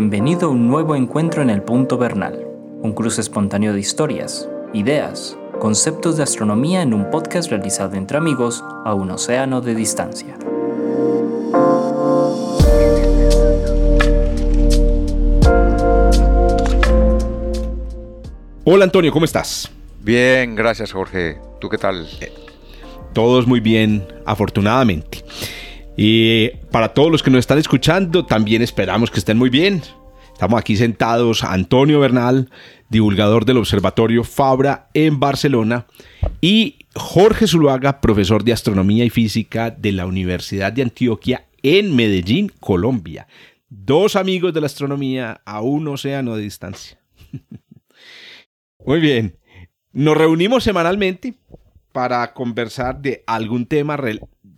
Bienvenido a un nuevo encuentro en el Punto Bernal, un cruce espontáneo de historias, ideas, conceptos de astronomía en un podcast realizado entre amigos a un océano de distancia. Hola Antonio, ¿cómo estás? Bien, gracias Jorge. ¿Tú qué tal? Todos muy bien, afortunadamente. Y para todos los que nos están escuchando, también esperamos que estén muy bien. Estamos aquí sentados Antonio Bernal, divulgador del Observatorio Fabra en Barcelona, y Jorge Zuluaga, profesor de Astronomía y Física de la Universidad de Antioquia en Medellín, Colombia. Dos amigos de la astronomía a un océano de distancia. Muy bien. Nos reunimos semanalmente para conversar de algún tema,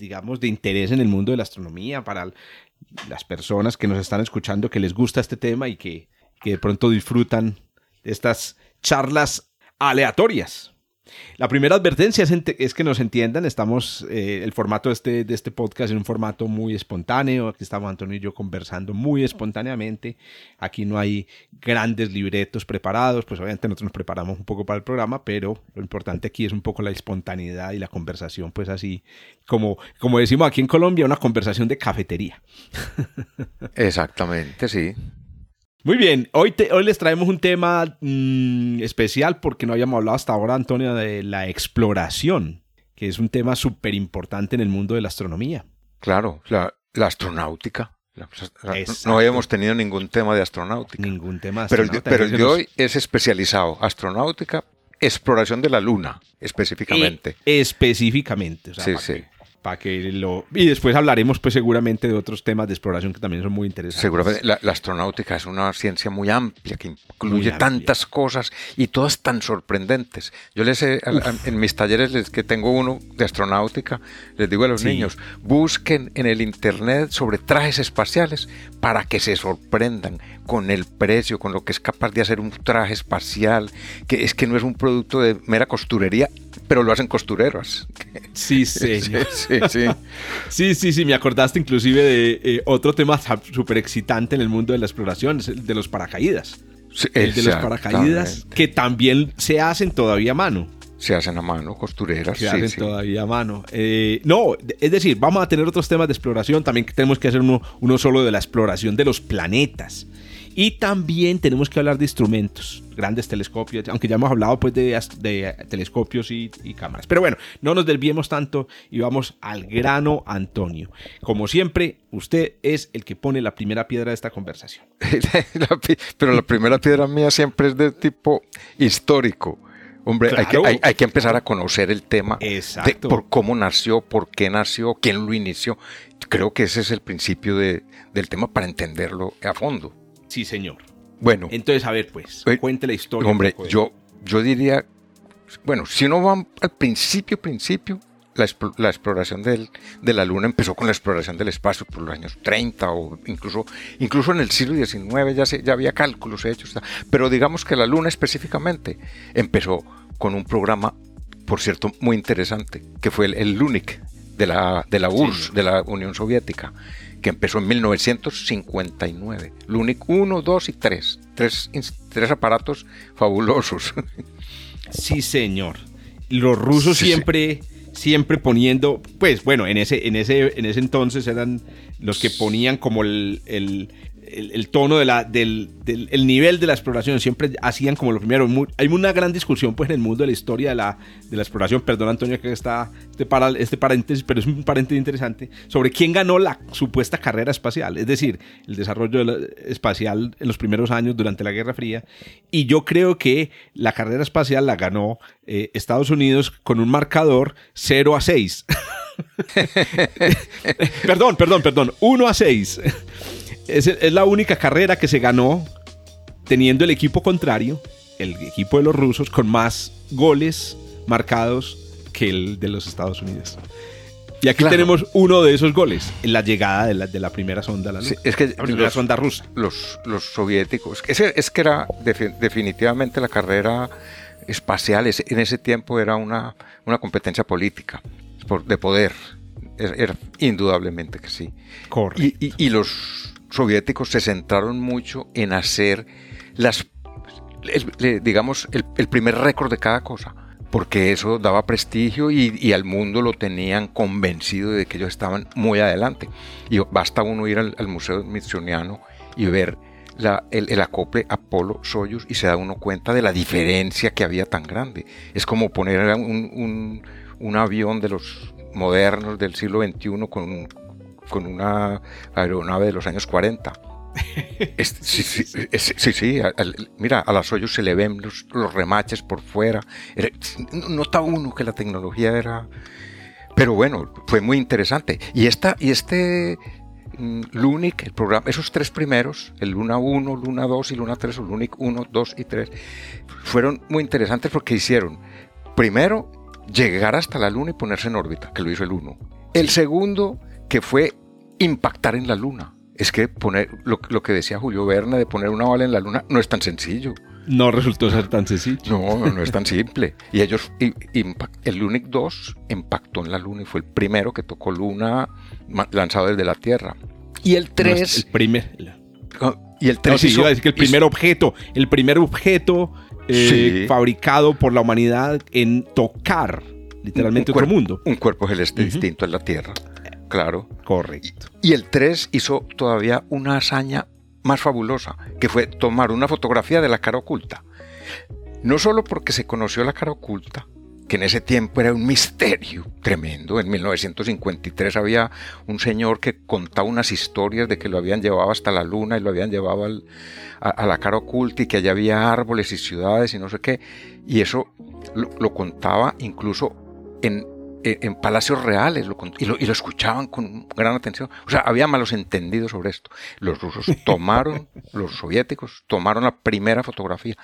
digamos, de interés en el mundo de la astronomía, para las personas que nos están escuchando que les gusta este tema y que, que de pronto disfrutan de estas charlas aleatorias. La primera advertencia es, que nos entiendan, estamos, eh, el formato este, de este podcast es un formato muy espontáneo, aquí estamos Antonio y yo conversando muy espontáneamente, aquí no hay grandes libretos preparados, pues obviamente nosotros nos preparamos un poco para el programa, pero lo importante aquí es un poco la espontaneidad y la conversación, pues así, como, como decimos aquí en Colombia, una conversación de cafetería. Exactamente, sí. Muy bien, hoy, hoy les traemos un tema mm, especial porque no habíamos hablado hasta ahora, Antonio, de la exploración, que es un tema súper importante en el mundo de la astronomía. Claro, la, astronáutica. no habíamos tenido ningún tema de astronáutica. Ningún tema. Pero, pero el de hoy es especializado, astronáutica, exploración de la Luna, específicamente. específicamente. O sea, sí, sí para que lo y después hablaremos pues seguramente de otros temas de exploración que también son muy interesantes. Seguramente la, astronáutica es una ciencia muy amplia que incluye tantas cosas y todas tan sorprendentes. Yo les he, en mis talleres les, que tengo uno de astronáutica les digo a los niños busquen en el internet sobre trajes espaciales para que se sorprendan con el precio, con lo que es capaz de hacer un traje espacial, que es que no es un producto de mera costurería, pero lo hacen costureros. Sí, sí, sí. Sí, sí, sí, me acordaste inclusive de eh, otro tema súper excitante en el mundo de la exploración, el de los paracaídas. el de los paracaídas que también se hacen todavía a mano. Se hacen a mano, costureras. Se hacen todavía a mano. Eh, no, es decir, vamos a tener otros temas de exploración. También tenemos que hacer uno, uno solo de la exploración de los planetas. Y también tenemos que hablar de instrumentos, grandes telescopios, aunque ya hemos hablado pues de, de telescopios y, cámaras. Pero bueno, no nos desviemos tanto y vamos al grano Antonio. Como siempre, usted es el que pone la primera piedra de esta conversación. Pero la primera piedra mía siempre es de tipo histórico. Hombre, hay, que, hay, que, empezar a conocer el tema de por cómo nació, por qué nació, quién lo inició. Creo que ese es el principio de, del tema para entenderlo a fondo. Sí, señor. Bueno. Entonces, a ver, pues, eh, cuente la historia. Hombre, yo, yo diría, bueno, si no van al principio, principio, la, exploración del, de la Luna empezó con la exploración del espacio por los años 30 o incluso, incluso en el siglo XIX ya, se, ya había cálculos hechos. Pero digamos que la Luna específicamente empezó con un programa, por cierto, muy interesante, que fue el, el LUNIC de la, de la URSS, de la Unión Soviética que empezó en 1959. LUNIC 1, 2 y 3. Tres, tres aparatos fabulosos. Sí, señor. Los rusos siempre, siempre poniendo, pues bueno, en ese, en ese, en ese entonces eran los que ponían como el, el, tono de la, del, el nivel de la exploración. Siempre hacían como lo primero. hay una gran discusión pues, en el mundo de la historia de la, de la exploración. Perdón, Antonio, que está este, para, este paréntesis, pero es un paréntesis interesante. Sobre quién ganó la supuesta carrera espacial. Es decir, el desarrollo espacial en los primeros años durante la Guerra Fría. Y yo creo que la carrera espacial la ganó eh, Estados Unidos con un marcador 0 a 6. perdón, perdón, perdón. 1 a 6 es, la única carrera que se ganó teniendo el equipo contrario, el equipo de los rusos, con más goles marcados que el de los Estados Unidos. Y aquí tenemos uno de esos goles, en la llegada de la, de la primera sonda la es que la primera sonda rusa. Los, los soviéticos, es, es que era definitivamente la carrera espacial, en ese tiempo era una, una competencia política, de poder, era, indudablemente que sí. Correcto. y, y los soviéticos se centraron mucho en hacer las, digamos, el, primer récord de cada cosa, porque eso daba prestigio y, al mundo lo tenían convencido de que ellos estaban muy adelante. Y basta uno ir al, Museo Smithsoniano y ver el, acople Apolo-Soyuz y se da uno cuenta de la diferencia que había tan grande. Es como poner un, un avión de los modernos del siglo XXI con, con una aeronave de los años 40. sí, sí, sí, mira, a las hoyos se le ven los, remaches por fuera. nota uno que la tecnología era... Pero bueno, fue muy interesante. Y, esta, y este mm, Lunic, el programa, esos tres primeros, el Luna 1, Luna 2 y Luna 3, o Lunic 1, 2 y 3, fueron muy interesantes porque hicieron, primero, llegar hasta la Luna y ponerse en órbita, que lo hizo el 1. El segundo, que fue impactar en la Luna. Es que poner lo, que decía Julio Verne de poner una bala en la Luna no es tan sencillo. No resultó ser tan sencillo. No, no es tan simple. Y ellos, el Lunic 2 impactó en la Luna y fue el primero que tocó Luna lanzado desde la Tierra. Y el 3... el primer... Y el 3 iba a decir que el primer objeto, el primer objeto eh, fabricado por la humanidad en tocar literalmente otro mundo. Un cuerpo celeste distinto en la Tierra. Claro. Correcto. Y el 3 hizo todavía una hazaña más fabulosa, que fue tomar una fotografía de la cara oculta. No solo porque se conoció la cara oculta, que en ese tiempo era un misterio tremendo. En 1953 había un señor que contaba unas historias de que lo habían llevado hasta la luna y lo habían llevado a, la cara oculta y que allá había árboles y ciudades y no sé qué. Y eso lo contaba incluso en en palacios reales y, lo, escuchaban con gran atención. O sea, había malos entendidos sobre esto. Los rusos tomaron, los soviéticos tomaron la primera fotografía.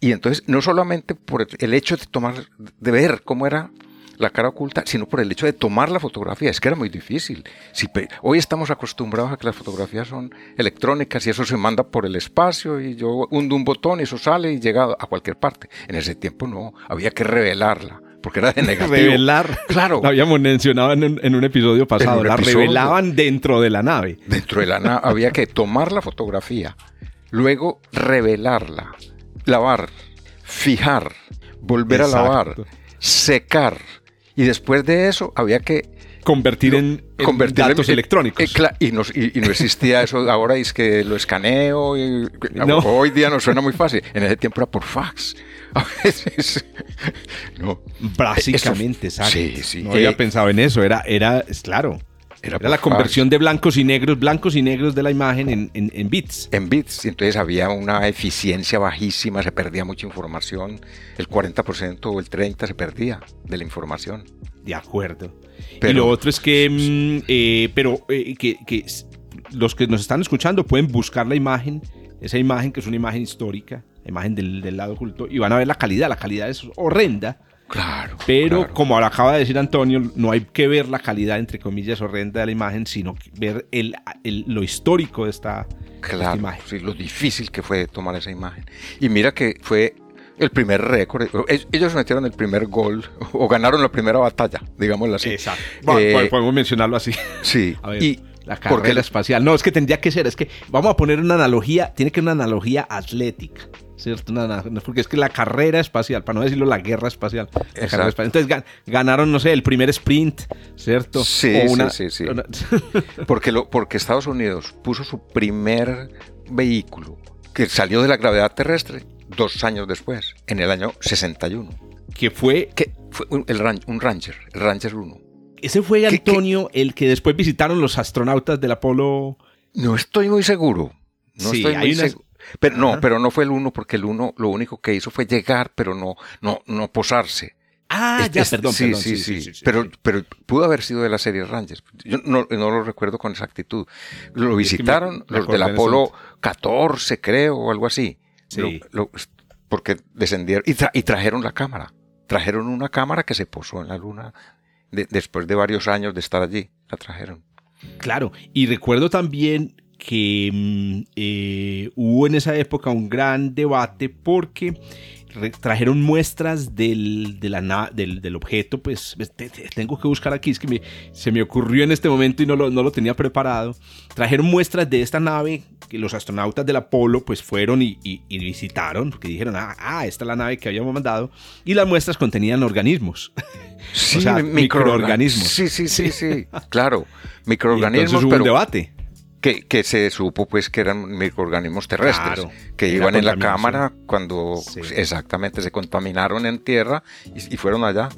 Y entonces, no solamente por el hecho de tomar, de ver cómo era la cara oculta, sino por el hecho de tomar la fotografía. Es que era muy difícil. Si hoy estamos acostumbrados a que las fotografías son electrónicas y eso se manda por el espacio y yo hundo un botón y eso sale y llega a cualquier parte. En ese tiempo no, había que revelarla porque era de negativo. Revelar. Claro. Lo habíamos mencionado en un, episodio pasado. la revelaban dentro de la nave. Dentro de la nave. había que tomar la fotografía, luego revelarla, lavar, fijar, volver a lavar, secar. Y después de eso había que convertir en, datos electrónicos. Eh, y, no, existía eso. Ahora es que lo escaneo. Y, Hoy día nos suena muy fácil. En ese tiempo era por fax. A veces. No. Básicamente, Sí, sí. No había eh, pensado en eso. Era, era claro. Era, la conversión de blancos y negros, blancos y negros de la imagen en, en, bits. En bits. Entonces había una eficiencia bajísima, se perdía mucha información. El 40% o el 30% se perdía de la información. De acuerdo. y lo otro es que, mm, eh, pero eh, que, que, los que nos están escuchando pueden buscar la imagen, esa imagen que es una imagen histórica, imagen del, del lado oculto, y van a ver la calidad. La calidad es horrenda. Claro. Pero como acaba de decir Antonio, no hay que ver la calidad, entre comillas, horrenda de la imagen, sino ver el, lo histórico de esta, claro, imagen. Sí, lo difícil que fue tomar esa imagen. Y mira que fue el primer récord. Ellos metieron el primer gol o ganaron la primera batalla, digámoslo así. Exacto. Eh, podemos mencionarlo así. Sí. y la carrera espacial. No, es que tendría que ser, es que vamos a poner una analogía, tiene que ser una analogía atlética. ¿Cierto? porque es que la carrera espacial, para no decirlo la guerra espacial. Entonces ganaron, no sé, el primer sprint, ¿cierto? Sí, sí, sí. porque, lo, porque Estados Unidos puso su primer vehículo que salió de la gravedad terrestre dos años después, en el año 61. Que fue... Que fue un, el, un Ranger, el Ranger 1. Ese fue Antonio, el que después visitaron los astronautas del Apolo. No estoy muy seguro. No estoy muy seguro. Pero no, pero no fue el 1 porque el 1 lo único que hizo fue llegar, pero no, no, no posarse. Ah, ya, perdón, sí, perdón. Sí sí, sí, Pero, pero pudo haber sido de la serie Rangers. Yo no, no lo recuerdo con exactitud. Lo visitaron los del Apolo 14, creo, o algo así. Sí porque descendieron y, trajeron la cámara. Trajeron una cámara que se posó en la luna después de varios años de estar allí. La trajeron. Claro, y recuerdo también que mm, eh, hubo en esa época un gran debate porque trajeron muestras del, de la, del, del, objeto, pues tengo que buscar aquí, es que se me ocurrió en este momento y no lo, no lo, tenía preparado. Trajeron muestras de esta nave que los astronautas del Apolo pues fueron y, y, visitaron, porque dijeron, ah, ah, esta es la nave que habíamos mandado, y las muestras contenían organismos. Sí, microorganismos. Sí, sí, sí, sí, claro, microorganismos. hubo un debate. Que, se supo pues que eran microorganismos terrestres que iban en la cámara cuando exactamente se contaminaron en tierra y, fueron allá.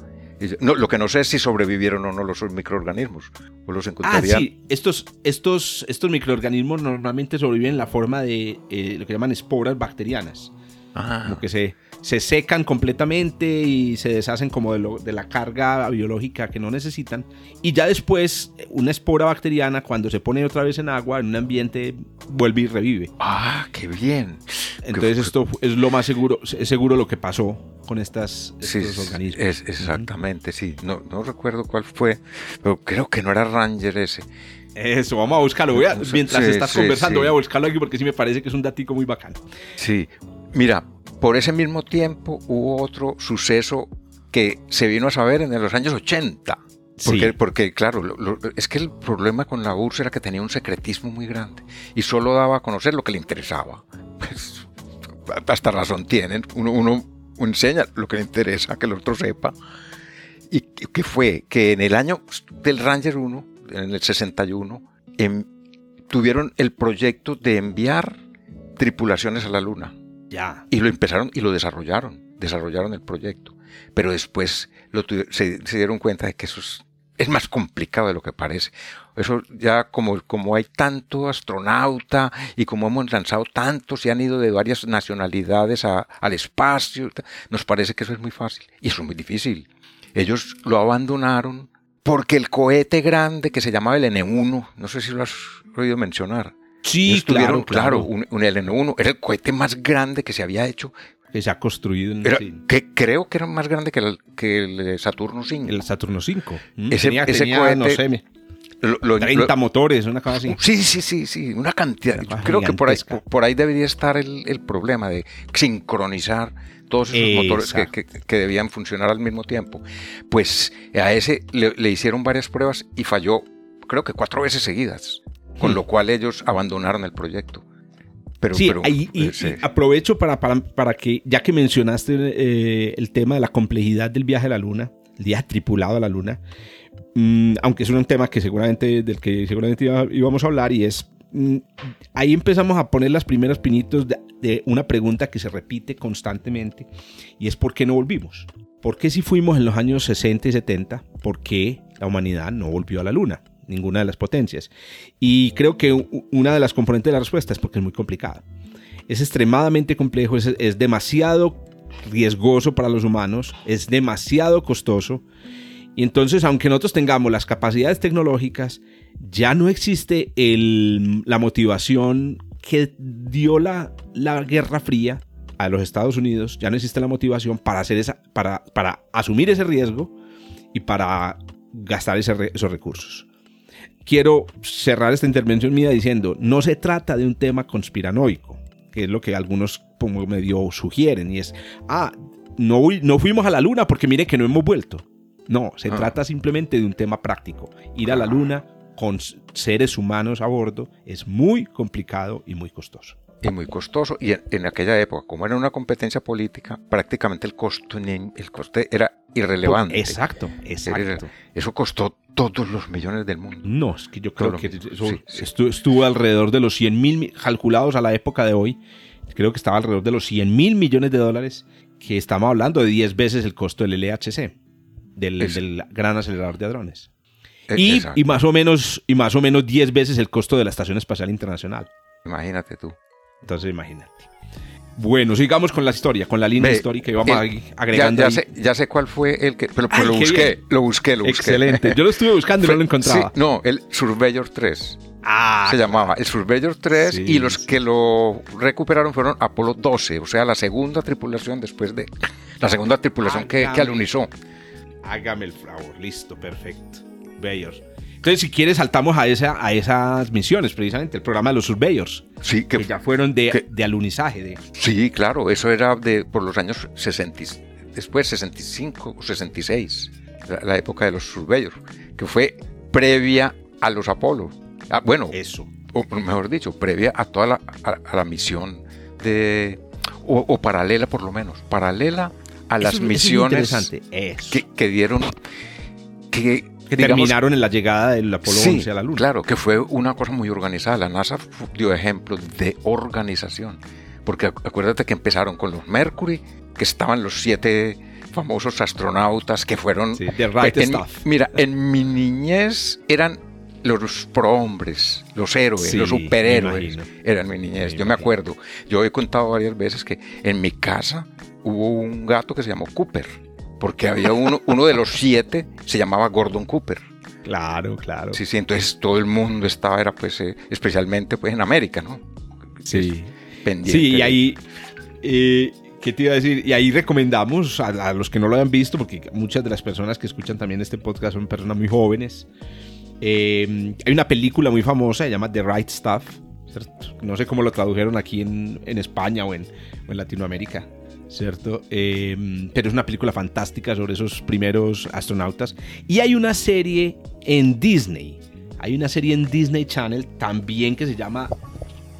no, lo que no sé es si sobrevivieron o no los microorganismos o los encontrarían. Ah, sí, estos, estos, estos microorganismos normalmente sobreviven en la forma de eh, lo que llaman esporas bacterianas. Ah. Lo que se, se secan completamente y se deshacen como de, lo, de, la carga biológica que no necesitan. Y ya después, una espora bacteriana, cuando se pone otra vez en agua, en un ambiente, vuelve y revive. Ah, qué bien. Entonces esto es lo más seguro, es seguro lo que pasó con estas, estos organismos. Es, exactamente, sí. No, no recuerdo cuál fue, pero creo que no era Ranger ese. Eso, vamos a buscarlo. mientras estás conversando, voy a buscarlo aquí porque sí me parece que es un datico muy bacano. Sí, mira, por ese mismo tiempo hubo otro suceso que se vino a saber en los años 80. Porque, porque claro, es que el problema con la URSS era que tenía un secretismo muy grande y solo daba a conocer lo que le interesaba. Pues, hasta razón tienen. Uno, uno, enseña lo que le interesa, que el otro sepa. ¿Y qué fue? Que en el año del Ranger 1, en el 61, em, tuvieron el proyecto de enviar tripulaciones a la Luna. Y lo empezaron y lo desarrollaron, desarrollaron el proyecto. Pero después se, dieron cuenta de que eso es, más complicado de lo que parece. Eso ya como, como hay tanto astronauta y como hemos lanzado tantos y han ido de varias nacionalidades al espacio, nos parece que eso es muy fácil. Y eso es muy difícil. Ellos lo abandonaron porque el cohete grande que se llamaba el N1, no sé si lo has oído mencionar, Sí, claro, claro. Un, LN1 era el cohete más grande que se había hecho. Que se ha construido en que Creo que era más grande que el, que el Saturno 5. El Saturno 5. Mm. Ese, cohete, no sé, lo, 30 motores, una cosa así. Sí, sí, sí, sí, una cantidad. creo que por ahí, por ahí debería estar el, el problema de sincronizar todos esos motores que, que, debían funcionar al mismo tiempo. Pues a ese le, le, hicieron varias pruebas y falló, creo que cuatro veces seguidas con lo cual ellos abandonaron el proyecto. Pero, sí, y, eh, aprovecho para, para, que, ya que mencionaste eh, el tema de la complejidad del viaje a la Luna, el viaje tripulado a la Luna, mm, aunque es un tema que seguramente, del que seguramente íbamos a hablar, y es, mm, ahí empezamos a poner las primeras pinitos de, de, una pregunta que se repite constantemente, y es ¿por qué no volvimos? ¿Por qué si fuimos en los años 60 y 70, por qué la humanidad no volvió a la Luna? Ninguna de las potencias. Y creo que una de las componentes de la respuesta es porque es muy complicado. Es extremadamente complejo, es, demasiado riesgoso para los humanos, es demasiado costoso. Y entonces, aunque nosotros tengamos las capacidades tecnológicas, ya no existe la motivación que dio la, la Guerra Fría a los Estados Unidos, ya no existe la motivación para, hacer esa, para, para asumir ese riesgo y para gastar esos recursos quiero cerrar esta intervención mía diciendo, no se trata de un tema conspiranoico, que es lo que algunos como medio sugieren, y es, ah, no, no fuimos a la luna porque mire que no hemos vuelto. No, se ah. trata simplemente de un tema práctico. Ir a la luna con seres humanos a bordo es muy complicado y muy costoso y muy costoso. Y en, aquella época, como era una competencia política, prácticamente el costo el coste era irrelevante. Exacto, exacto. eso costó todos los millones del mundo. No, es que yo creo que eso Estuvo, alrededor de los 100 mil, calculados a la época de hoy, creo que estaba alrededor de los 100 mil millones de dólares, que estamos hablando de 10 veces el costo del LHC, del, del gran acelerador de hadrones. E, y, y, más o menos, y más o menos 10 veces el costo de la Estación Espacial Internacional. Imagínate tú. Entonces, imagínate. Bueno, sigamos con la historia, con la línea histórica y vamos agregando. Ya, Sé, ya, sé, cuál fue el que. Pero, lo, busqué, lo busqué, lo busqué. Excelente. Yo lo estuve buscando y no lo encontraba. no, el Surveyor 3. Ah, se llamaba el Surveyor 3 y los que lo recuperaron fueron Apolo 12, o sea, la segunda tripulación después de. La segunda tripulación que, que alunizó. Hágame el favor, listo, perfecto. Bayor. Entonces, si quieres, saltamos a, esa, a esas misiones, precisamente, el programa de los Surveyors. Sí, que, que, ya fueron de, que- de alunizaje. De, sí, claro, eso era de por los años 60, y- después 65 o 66, la, la época de los Surveyors, que fue previa a los Apolo. Ah, bueno, eso. o mejor dicho, previa a toda la, a, a la misión de o, o paralela por lo menos, paralela a las Eso es- eso es misiones que, que dieron que, que digamos, terminaron en la llegada del Apolo sí, 11 a la Luna. Claro, que fue una cosa muy organizada. La NASA dio ejemplos de organización. Porque acu- acuérdate que empezaron con los Mercury, que estaban los siete famosos astronautas que fueron... Sí, the right en- stuff. Mira, en mi niñez eran los prohombres, los héroes, Sí, los superhéroes. Eran mi niñez. Me Yo me acuerdo. Yo he contado varias veces que en mi casa hubo un gato que se llamó Cooper. Porque había uno, uno de los siete, se llamaba Gordon Cooper. Claro, claro. Sí, sí, entonces todo el mundo estaba, era pues, eh, especialmente pues en América, ¿no? Sí. Pendiente. Sí, y ahí. eh, ¿Qué te iba a decir? Y ahí recomendamos a, a los que no lo hayan visto, porque muchas de las personas que escuchan también este podcast son personas muy jóvenes. Eh, hay una película muy famosa, se llama The Right Stuff. No sé cómo lo tradujeron aquí en, en España o en, o en Latinoamérica, ¿cierto? Eh, pero es una película fantástica sobre esos primeros astronautas. Y hay una serie en Disney. Hay una serie en Disney Channel también que se llama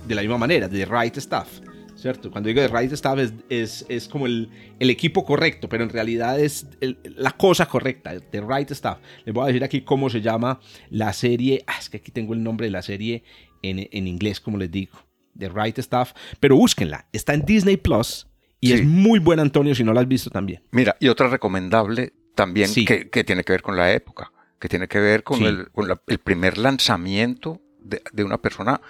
de la misma manera, The Right Stuff. ¿Cierto? Cuando digo The Right Stuff es, es, es como el, el equipo correcto, pero en realidad es el- la cosa correcta, The Right Stuff. Les voy a decir aquí cómo se llama la serie. Ah, es que aquí tengo el nombre de la serie en, en inglés, como les digo. The Right Stuff. Pero búsquenla. Está en Disney Plus y Sí. es muy buena, Antonio, si no la has visto también. Mira, y otra recomendable también Sí. que, que tiene que ver con la época, que tiene que ver con, Sí. el, con la- el primer lanzamiento de, de una persona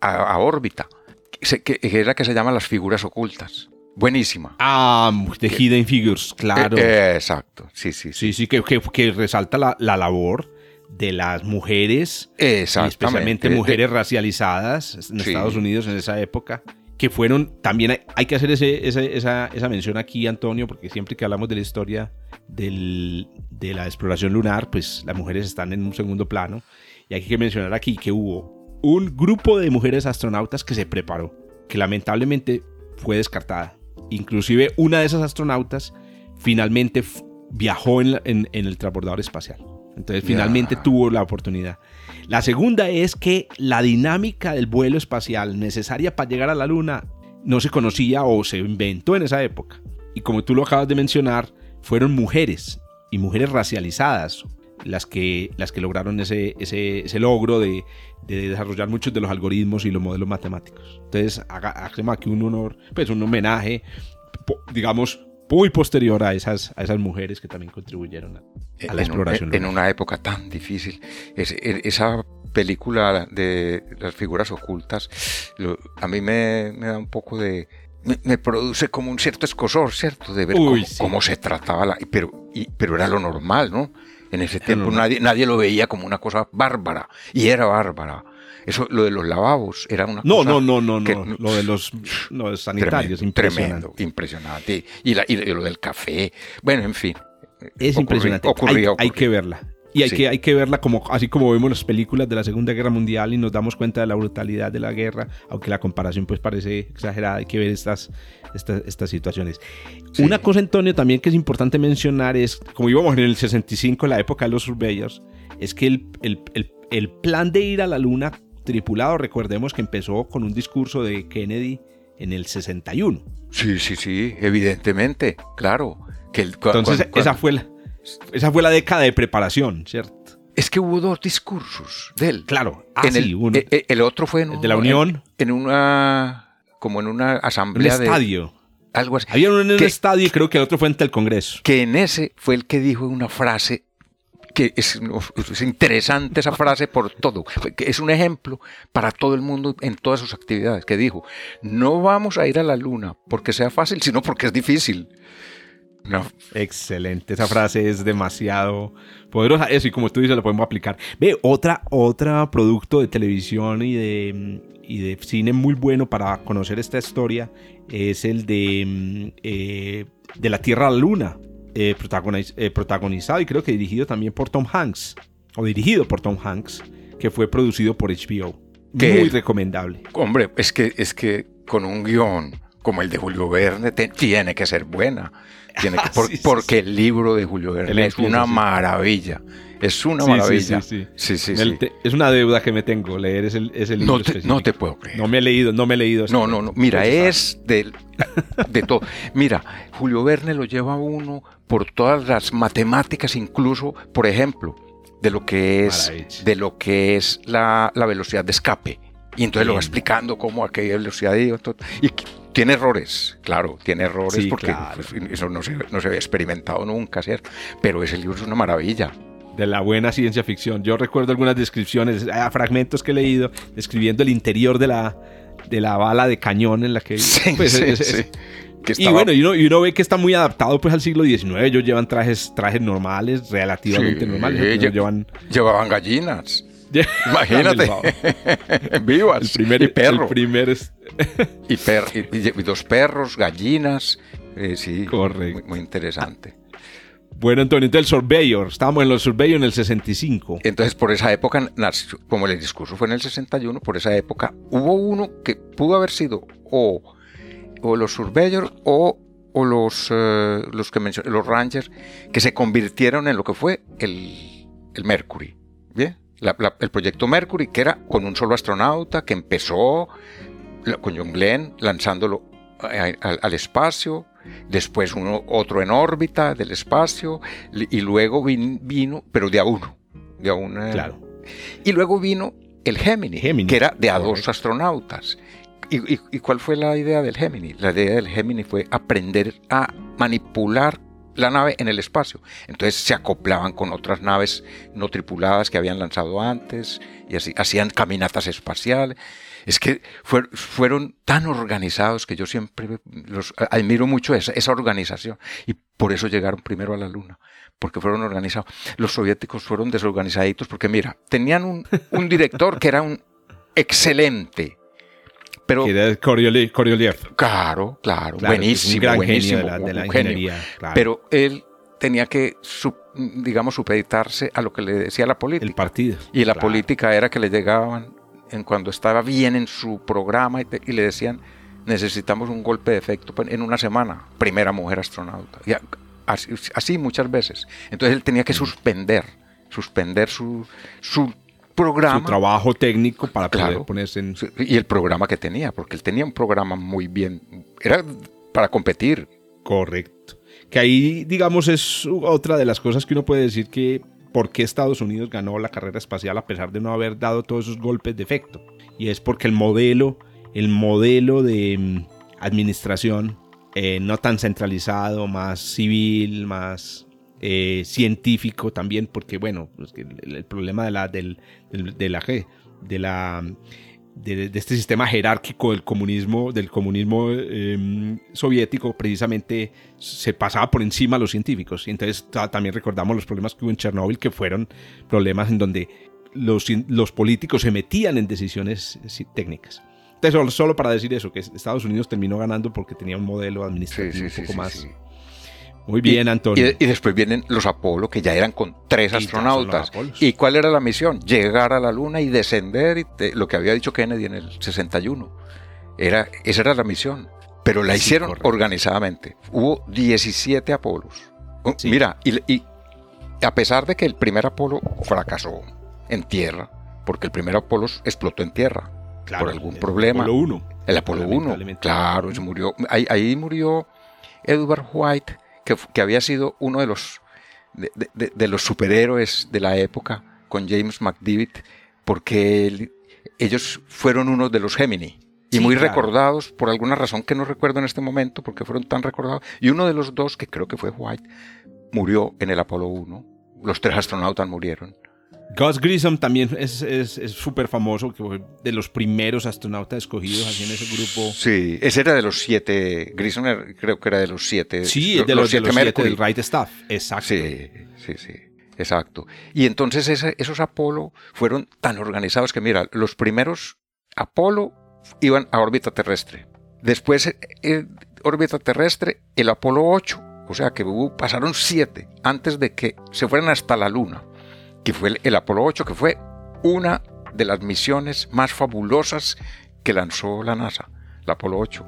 a, a órbita, que, que- que es la que se llama las figuras ocultas. Buenísima. Ah, The Hidden Figures, claro. Eh, eh, exacto, sí, sí, sí. Sí, que, resalta la, la labor de las mujeres, especialmente De- mujeres racializadas en Sí. Estados Unidos en esa época, que fueron, también hay, hay que hacer ese, ese- esa, esa mención aquí, Antonio, porque siempre que hablamos de la historia del- de la exploración lunar, pues las mujeres están en un segundo plano, y hay que mencionar aquí que hubo un grupo de mujeres astronautas que se preparó, que lamentablemente fue descartada. Inclusive una de esas astronautas finalmente viajó en, la- en- en el transbordador espacial. Entonces finalmente tuvo la oportunidad. La segunda es que la dinámica del vuelo espacial necesaria para llegar a la Luna no se conocía o se inventó en esa época. Y como tú lo acabas de mencionar, fueron mujeres y mujeres racializadas las que, las que lograron ese, ese, logro de, de desarrollar muchos de los algoritmos y los modelos matemáticos. Entonces, haga- hacemos aquí un honor, pues un homenaje, digamos, muy posterior a esas, a esas mujeres que también contribuyeron a, a la en, un- exploración. en una época tan difícil. Es- e- esa película de las figuras ocultas, lo- a mí me, me da un poco de... Me, me produce como un cierto escosor, ¿cierto? De ver Uy, cómo, sí. cómo se trataba la... Pero, y- pero era lo normal, ¿no? En ese tiempo nadie, nadie lo veía como una cosa bárbara. Y era bárbara. Eso, lo de los lavabos, era una No, cosa... no, no, no, que- no. Lo de los, no, sanitarios, Tremendo, impresionante. tremendo, impresionante. Y, la- y lo del café. Bueno, en fin. Es impresionante. ocurría, hay, hay que verla. Y hay, Sí. que, hay que verla como, así como vemos las películas de la Segunda Guerra Mundial y nos damos cuenta de la brutalidad de la guerra, aunque la comparación pues parece exagerada, hay que ver estas, estas, estas situaciones. Sí. Una cosa, Antonio, también que es importante mencionar es, como íbamos en el 65, la época de los surveyors, es que el, el- el- el plan de ir a la Luna tripulado, recordemos que empezó con un discurso de Kennedy en el 61. Sí, sí, sí, evidentemente, claro. Que el- Entonces, esa, fue la, esa fue la década de preparación, ¿cierto? Es que hubo dos discursos de él. Claro. Ah, En sí, el, uno. e- e- el otro fue en El un- de la Unión. En, en una. Como en una un asamblea de. estadio. Algo así. Había uno en el que, estadio y creo que el otro fue ante el Congreso. que en ese fue el que dijo una frase es, es interesante esa frase por todo, es un ejemplo para todo el mundo en todas sus actividades, que dijo, no vamos a ir a la luna porque sea fácil, sino porque es difícil. No, Excelente, esa frase es demasiado poderosa. Eso, y como tú dices, lo podemos aplicar. Ve, otra, otra producto de televisión y de, y de cine muy bueno para conocer esta historia es el de, mm, eh, de la Tierra a la Luna, eh, protagoniz- eh, protagonizado y creo que dirigido también por Tom Hanks. o dirigido por Tom Hanks, que fue producido por HBO. Muy recomendable. Hombre, es que, es que con un guion como el de Julio Verne te- tiene que ser buena. Tiene que- Ah, por- sí, sí, porque el libro de Julio Verne El es una maravilla. Es una Sí, maravilla. sí, sí. Sí, te- es una deuda que me tengo, leer ese, ese libro. No te, no te puedo creer. No me he leído, no me he leído. No, no, no. Mira, es de, de todo. Mira, Julio Verne lo lleva a uno por todas las matemáticas, incluso, por ejemplo, de lo que es, Maravilla. de lo que es la, la velocidad de escape. Y entonces lo va explicando cómo aquella velocidad iba, todo. y tiene errores, claro, tiene errores Sí, porque claro. eso no se, no se había experimentado nunca, ¿cierto? Pero ese libro es una maravilla. De la buena ciencia ficción. Yo recuerdo algunas descripciones, ah, fragmentos que he leído, describiendo el interior de la, de la bala de cañón en la que... Sí, pues, sí, es- es- sí. Que Y bueno, y uno, y uno ve que está muy adaptado pues al siglo XIX. Ellos llevan trajes, trajes normales, relativamente normales. Ellos lle- llevan... llevaban gallinas. Imagínate. el Vivas. primer, y perro. el primer es- Y, per- y- y- y dos perros, gallinas. eh, sí, Correcto. Muy, muy interesante. Bueno, Antonio, entonces el Surveyor. Estábamos en los Surveyor en el 65. Entonces, por esa época, como el discurso fue en el 61, por esa época hubo uno que pudo haber sido o, o los Surveyor o, o los, eh, los, que mencioné, los Rangers, que se convirtieron en lo que fue el, el Mercury. ¿bien? La- la- el proyecto Mercury, que era con un solo astronauta, que empezó con John Glenn lanzándolo al espacio, después uno, otro en órbita del espacio, y luego vin- vino, pero de a uno, de a una, Claro. y luego vino el Gemini, Gemini, que era de a dos astronautas. ¿Y, y- y cuál fue la idea del Gemini? La idea del Gemini fue aprender a manipular la nave en el espacio. Entonces se acoplaban con otras naves no tripuladas que habían lanzado antes y así hacían caminatas espaciales. Es que fuer- fueron tan organizados que yo siempre los admiro mucho esa, esa organización y por eso llegaron primero a la Luna, porque fueron organizados. Los soviéticos fueron desorganizaditos porque mira, tenían un, un director que era un excelente, pero Que era Korolev. Korolev. claro, claro, Claro, buenísimo, un gran buenísimo, genio de la, de la un genio. ingeniería. claro. Pero él tenía que, su- digamos, supeditarse a lo que le decía la política. el partido. Y la Claro. política era que le llegaban en cuando estaba bien en su programa y, te- y le decían, necesitamos un golpe de efecto pa- en una semana. Primera mujer astronauta. Y así, así muchas veces. Entonces él tenía que suspender, suspender su, su programa. Su trabajo técnico para poder Claro. ponerse en... Y el programa que tenía, porque él tenía un programa muy bien. Era para competir. Correcto. Que ahí, digamos, es otra de las cosas que uno puede decir que por qué Estados Unidos ganó la carrera espacial a pesar de no haber dado todos esos golpes de efecto. Y es porque el modelo, el modelo de mm, administración eh, no tan centralizado, más civil, más eh, científico también, porque bueno, pues el, el problema de la, del, del- de la, de la de, de este sistema jerárquico del comunismo, del comunismo eh, soviético, precisamente se pasaba por encima a los científicos. Y entonces ta- también recordamos los problemas que hubo en Chernóbil, que fueron problemas en donde los, los políticos se metían en decisiones sí, técnicas. Entonces, solo, para decir eso, que Estados Unidos terminó ganando porque tenía un modelo administrativo un poco más. Muy bien, Y- Antonio. Y, y después vienen los Apolo, que ya eran con tres Y astronautas. ¿Y cuál era la misión? Llegar a la Luna y descender, y te- lo que había dicho Kennedy en el 61. Era, esa era la misión. Pero la Sí, hicieron correcto. organizadamente. Hubo 17 Apolos. Oh, Sí. Mira, y, a pesar de que el primer Apolo fracasó en tierra, porque el primer Apolo explotó en tierra, Claro, por algún el problema. Apolo 1. el Apolo 1, Lamentablemente. claro, se murió. Ahí, ahí murió Edward White, que, había sido uno de los, de, de- de- de los superhéroes de la época con James McDivitt, porque él- ellos fueron uno de los Gemini. Y Sí, muy claro. recordados por alguna razón que no recuerdo en este momento, porque fueron tan recordados. Y uno de los dos, que creo que fue White, murió en el Apolo 1. Los tres astronautas murieron. Gus Grissom también es es súper famoso, que fue de los primeros astronautas escogidos así en ese grupo. Sí, ese era de los siete. Era- creo que era de los siete. Sí, es de los, de los siete del Right Staff. Exacto. Sí, sí, sí. Exacto. Y entonces ese- esos Apolo fueron tan organizados que, mira, los primeros Apolo iban a órbita terrestre. Después, eh, eh, órbita terrestre, el Apolo 8. O sea que hubo- pasaron siete antes de que se fueran hasta la Luna. Que fue el, el Apolo 8, que fue una de las misiones más fabulosas que lanzó la NASA, la Apolo 8,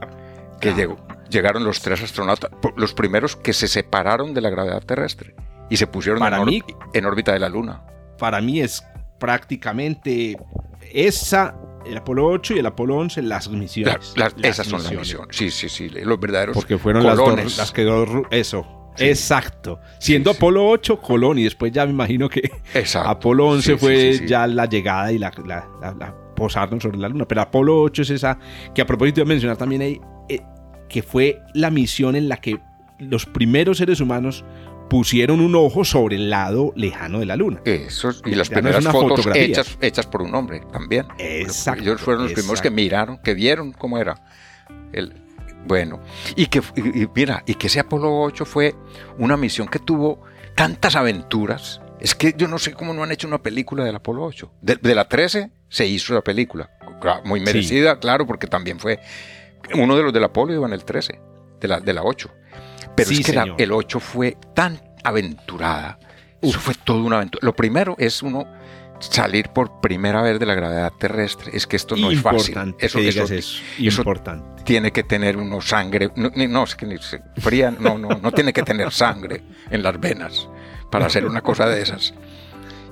que llegó- llegaron los tres astronautas, los primeros que se separaron de la gravedad terrestre y se pusieron Para en, or- mí- en órbita de la Luna. Para mí es prácticamente esa, el Apolo 8 y el Apolo 11, las La- misiones. las- Las esas son las misiones. Sí, sí, sí, los verdaderos Porque fueron las, dos, las que dos, eso, Sí. exacto. Siendo sí. Apolo 8, Colón, y después ya me imagino que Exacto. Apolo 11 Sí, fue ya la llegada y la, la- la- la posarnos sobre la luna. Pero Apolo 8 es esa que a propósito de mencionar también ahí, eh, que fue la misión en la que los primeros seres humanos pusieron un ojo sobre el lado lejano de la luna. Eso, y las Ya no primeras una fotos hechas, hechas por un hombre también. Exacto, Ellos fueron los primeros que miraron, que vieron cómo era. El, bueno, y que y- mira, y que ese Apolo 8 fue una misión que tuvo tantas aventuras. Es que yo no sé cómo no han hecho una película del Apolo 8. De, de la 13 se hizo la película. Muy merecida, claro, porque también fue uno de los del Apolo iba en el 13, de la, de la 8. Pero Sí, es que la- el 8 fue tan aventurada. Eso fue todo una aventura. Lo primero es uno salir por primera vez de la gravedad terrestre. Es que esto no es fácil. Eso, que eso- eso. eso Importante. tiene que tener uno sangre. No, es que ni se- fría, no, no, no tiene que tener sangre en las venas para hacer una cosa de esas.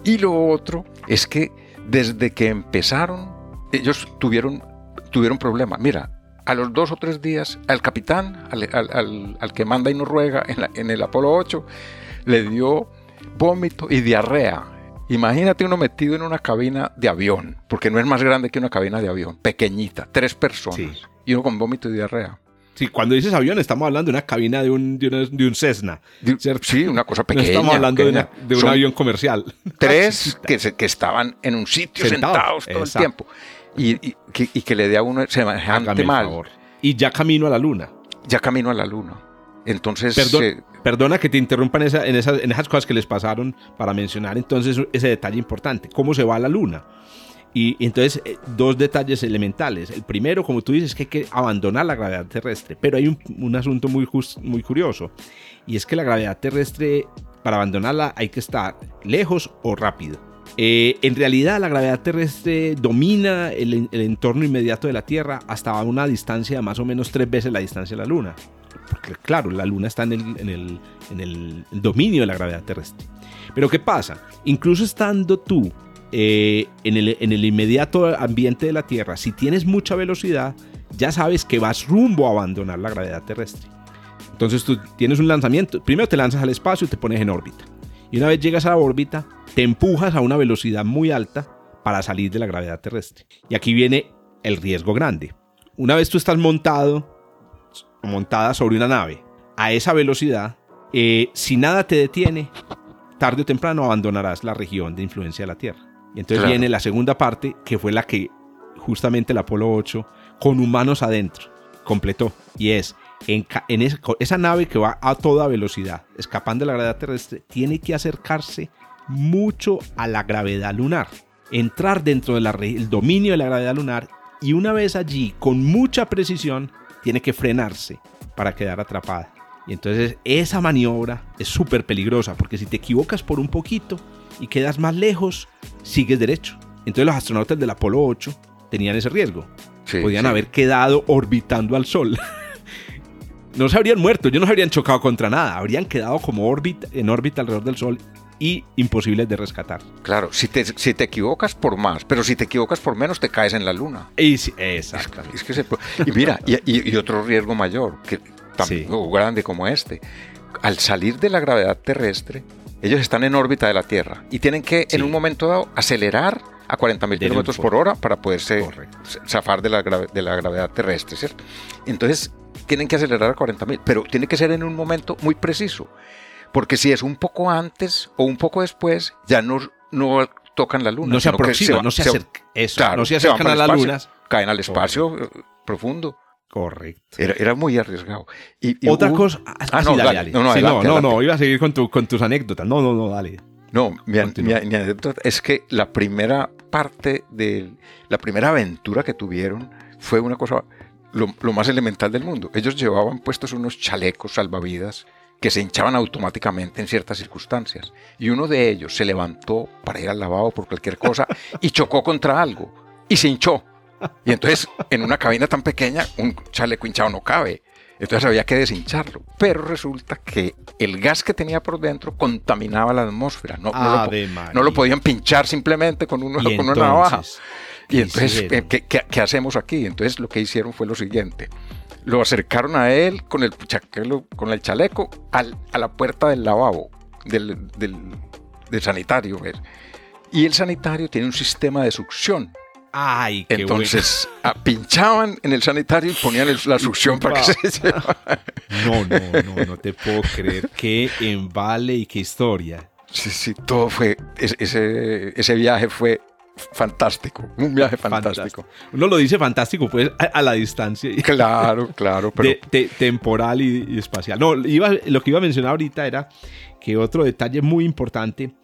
Y lo otro es que desde que empezaron, ellos tuvieron, tuvieron problemas. Mira, a los dos o tres días, al capitán, al, al- al- al que manda y nos ruega en, la- en el Apolo 8, le dio vómito y diarrea. Imagínate uno metido en una cabina de avión, porque no es más grande que una cabina de avión, pequeñita, tres personas, Sí. y uno con vómito y diarrea. Sí, cuando dices avión, estamos hablando de una cabina de un, de una- de un Cessna. Sí, una cosa pequeña. no estamos hablando de, una- pequeña. de un Son avión comercial. Tres que, se- que estaban en un sitio Sentados, sentados, todo exacto. el tiempo. Y, y que, y que le dé a uno semejante mal. Y ya camino a la luna. Ya camino a la luna. Entonces, Perdón, eh, Perdona que te interrumpa en, esa- en esas, cosas que les pasaron para mencionar entonces ese detalle importante, cómo se va a la luna. Y, entonces, eh, dos detalles elementales. El primero, como tú dices, es que hay que abandonar la gravedad terrestre. Pero hay un, un asunto muy curioso. Y es que la gravedad terrestre, para abandonarla, hay que estar lejos o rápido. Eh, en realidad, la gravedad terrestre domina el, el entorno inmediato de la Tierra hasta una distancia de más o menos tres veces la distancia de la Luna. Porque, claro, la Luna está en el, en el- en el dominio de la gravedad terrestre. Pero ¿qué pasa? Incluso estando tú eh, en, el, en el inmediato ambiente de la Tierra, si tienes mucha velocidad, ya sabes que vas rumbo a abandonar la gravedad terrestre. Entonces tú tienes un lanzamiento, primero te lanzas al espacio y te pones en órbita. Y una vez llegas a la órbita, te empujas a una velocidad muy alta para salir de la gravedad terrestre. Y aquí viene el riesgo grande. Una vez tú estás montado montada sobre una nave a esa velocidad, eh, si nada te detiene, tarde o temprano abandonarás la región de influencia de la Tierra. Y entonces Claro. viene la segunda parte, que fue la que justamente el Apolo 8, con humanos adentro, completó. Y es, en, en esa, esa nave que va a toda velocidad, escapando de la gravedad terrestre, tiene que acercarse mucho a la gravedad lunar. Entrar dentro del dominio de la gravedad lunar y una vez allí, con mucha precisión, tiene que frenarse para quedar atrapada. Y entonces esa maniobra es súper peligrosa porque si te equivocas por un poquito y quedas más lejos, sigues derecho. Entonces los astronautas del Apolo 8 tenían ese riesgo. sí, Podían sí. haber quedado orbitando al Sol. no se habrían muerto, ellos no se habrían chocado contra nada, habrían quedado como órbita, en órbita alrededor del Sol y imposibles de rescatar. Claro, si te, si te equivocas por más, pero si te equivocas por menos, te caes en la luna. Y exactamente. Es que se Y mira, y, y- y otro riesgo mayor, que también Sí. grande como este, al salir de la gravedad terrestre, ellos están en órbita de la Tierra y tienen que Sí. en un momento dado acelerar a 40.000 Del kilómetros por hora para poderse Correcto. zafar de la, de la gravedad terrestre, ¿cierto? Entonces tienen que acelerar a 40.000, pero tiene que ser en un momento muy preciso, porque si es un poco antes o un poco después, ya no, no tocan la luna. No se aproximan, no se acercan. Eso, Claro, no se acercan a espacio. lunas. caen al espacio eh, profundo. Correcto. Era, era muy arriesgado. Y, y Otra hubo- cosa. Ah, Ah, sí, no, dale, dale. dale. No, no, Sí, no, no, adelante. iba a seguir con, tu- con tus anécdotas. No, no, no, dale. No, mi anécdota es que la primera parte de la primera aventura que tuvieron fue una cosa lo, lo más elemental del mundo. Ellos llevaban puestos unos chalecos salvavidas que se hinchaban automáticamente en ciertas circunstancias. Y uno de ellos se levantó para ir al lavabo por cualquier cosa y chocó contra algo y se hinchó. Y entonces en una cabina tan pequeña un chaleco hinchado no cabe. Entonces había que deshincharlo. Pero resulta que el gas que tenía por dentro contaminaba la atmósfera. No, no, lo, no lo, podían pinchar simplemente con, uno, con una navaja. Y entonces, ¿qué, qué, hacemos aquí? Entonces lo que hicieron fue lo siguiente. Lo acercaron a él con el, con el chaleco al, a la puerta del lavabo, del, del, del sanitario. Y el sanitario tiene un sistema de succión Ay, qué Entonces ah, pinchaban en el sanitario y ponían la succión para que se No, no, no, no te puedo creer. Qué embale y qué historia. Sí, sí, todo fue. Ese, ese viaje fue fantástico. Un viaje fantástico. Uno lo dice fantástico, pues, a, la distancia. Claro, claro. Pero... temporal y, y, espacial. No, iba, lo que iba a mencionar ahorita era que otro detalle muy importante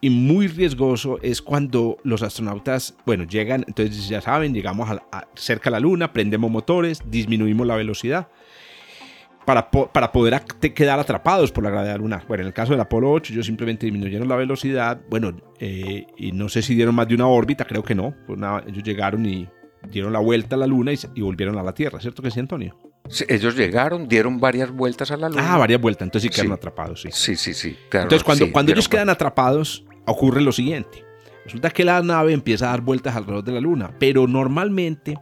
y muy riesgoso es cuando los astronautas, bueno, llegan, entonces ya saben, llegamos a, cerca a la Luna, prendemos motores, disminuimos la velocidad para, para poder quedar atrapados por la gravedad lunar. Bueno, en el caso del Apolo 8, ellos simplemente disminuyeron la velocidad, bueno, eh, y no sé si dieron más de una órbita, creo que no, ellos llegaron y dieron la vuelta a la Luna y, volvieron a la Tierra, ¿cierto que sí, Antonio? ellos llegaron, dieron varias vueltas a la Luna. Ah, varias vueltas, entonces sí quedaron atrapados, sí. Sí, sí, sí. entonces, cuando, cuando ellos quedan atrapados, ocurre lo siguiente. Resulta que la nave empieza a dar vueltas alrededor de la Luna, pero normalmente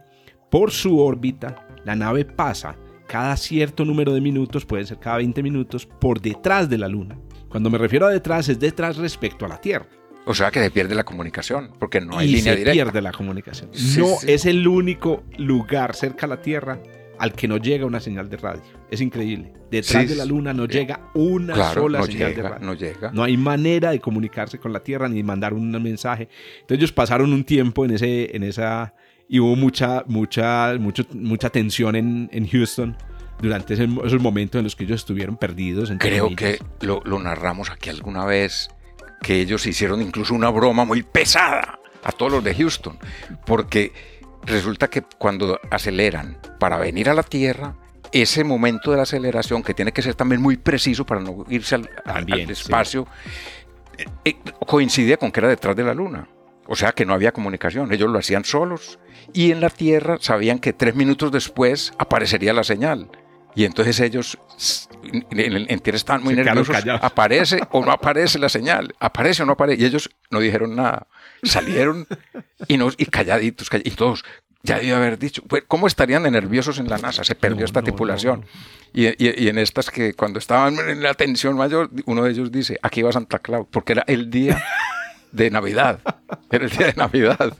por su órbita la nave pasa cada cierto número de minutos, puede ser cada 20 minutos, por detrás de la Luna. Cuando me refiero a detrás es detrás respecto a la Tierra. O sea que se pierde la comunicación, porque no hay línea directa. Se pierde la comunicación. no es el único lugar cerca a la Tierra al que no llega una señal de radio. Es increíble. Detrás de la luna no llega una sola señal de radio. No llega. No hay manera de comunicarse con la Tierra ni mandar un mensaje. Entonces ellos pasaron un tiempo en ese, en esa y hubo mucha, mucha, mucho, mucha tensión en, en Houston durante esos momentos en los que ellos estuvieron perdidos. Creo que lo, lo narramos aquí alguna vez que ellos hicieron incluso una broma muy pesada a todos los de Houston, porque resulta que cuando aceleran para venir a la Tierra, ese momento de la aceleración, que tiene que ser también muy preciso para no irse al, espacio, eh, eh, coincidía con que era detrás de la Luna. O sea que no había comunicación, ellos lo hacían solos. Y en la Tierra sabían que tres minutos después aparecería la señal. Y entonces ellos en, tierra estaban muy nerviosos. Aparece o no aparece la señal. Aparece o no aparece. Y ellos no dijeron nada. Salieron y, nos, y calladitos, Y todos, ya debió haber dicho. Pues, ¿Cómo estarían de nerviosos en la NASA? Se perdió esta tripulación. Y, y, en estas que cuando estaban en la tensión mayor, uno de ellos dice, aquí va Santa Claus, porque era el día de Navidad. Era el día de Navidad.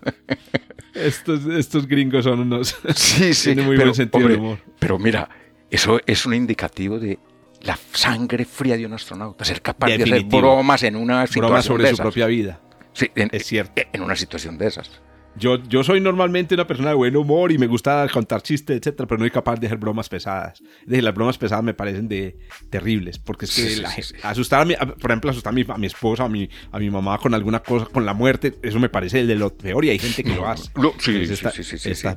Estos, estos gringos son unos... Sí, sí. muy buen sentido de humor. Pero mira, eso es un indicativo de la sangre fría de un astronauta, ser capaz de hacer bromas en una situación bromas sobre su propia vida. Sí, es cierto. En una situación de esas. Yo, yo soy normalmente una persona de buen humor y me gusta contar chistes, etcétera, pero no soy capaz de hacer bromas pesadas. Es las bromas pesadas me parecen de terribles, porque es que asustar a mi, por ejemplo, asustar a mi, a mi esposa, a mi, a mi mamá con alguna cosa, con la muerte, eso me parece de lo peor y hay gente que lo hace. sí, sí, sí, sí,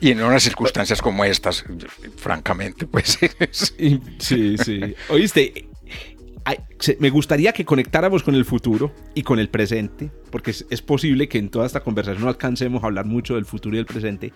Y en unas circunstancias como estas, francamente, pues. sí, sí. Oíste, me gustaría que conectáramos con el futuro y con el presente, porque es, posible que en toda esta conversación no alcancemos a hablar mucho del futuro y del presente,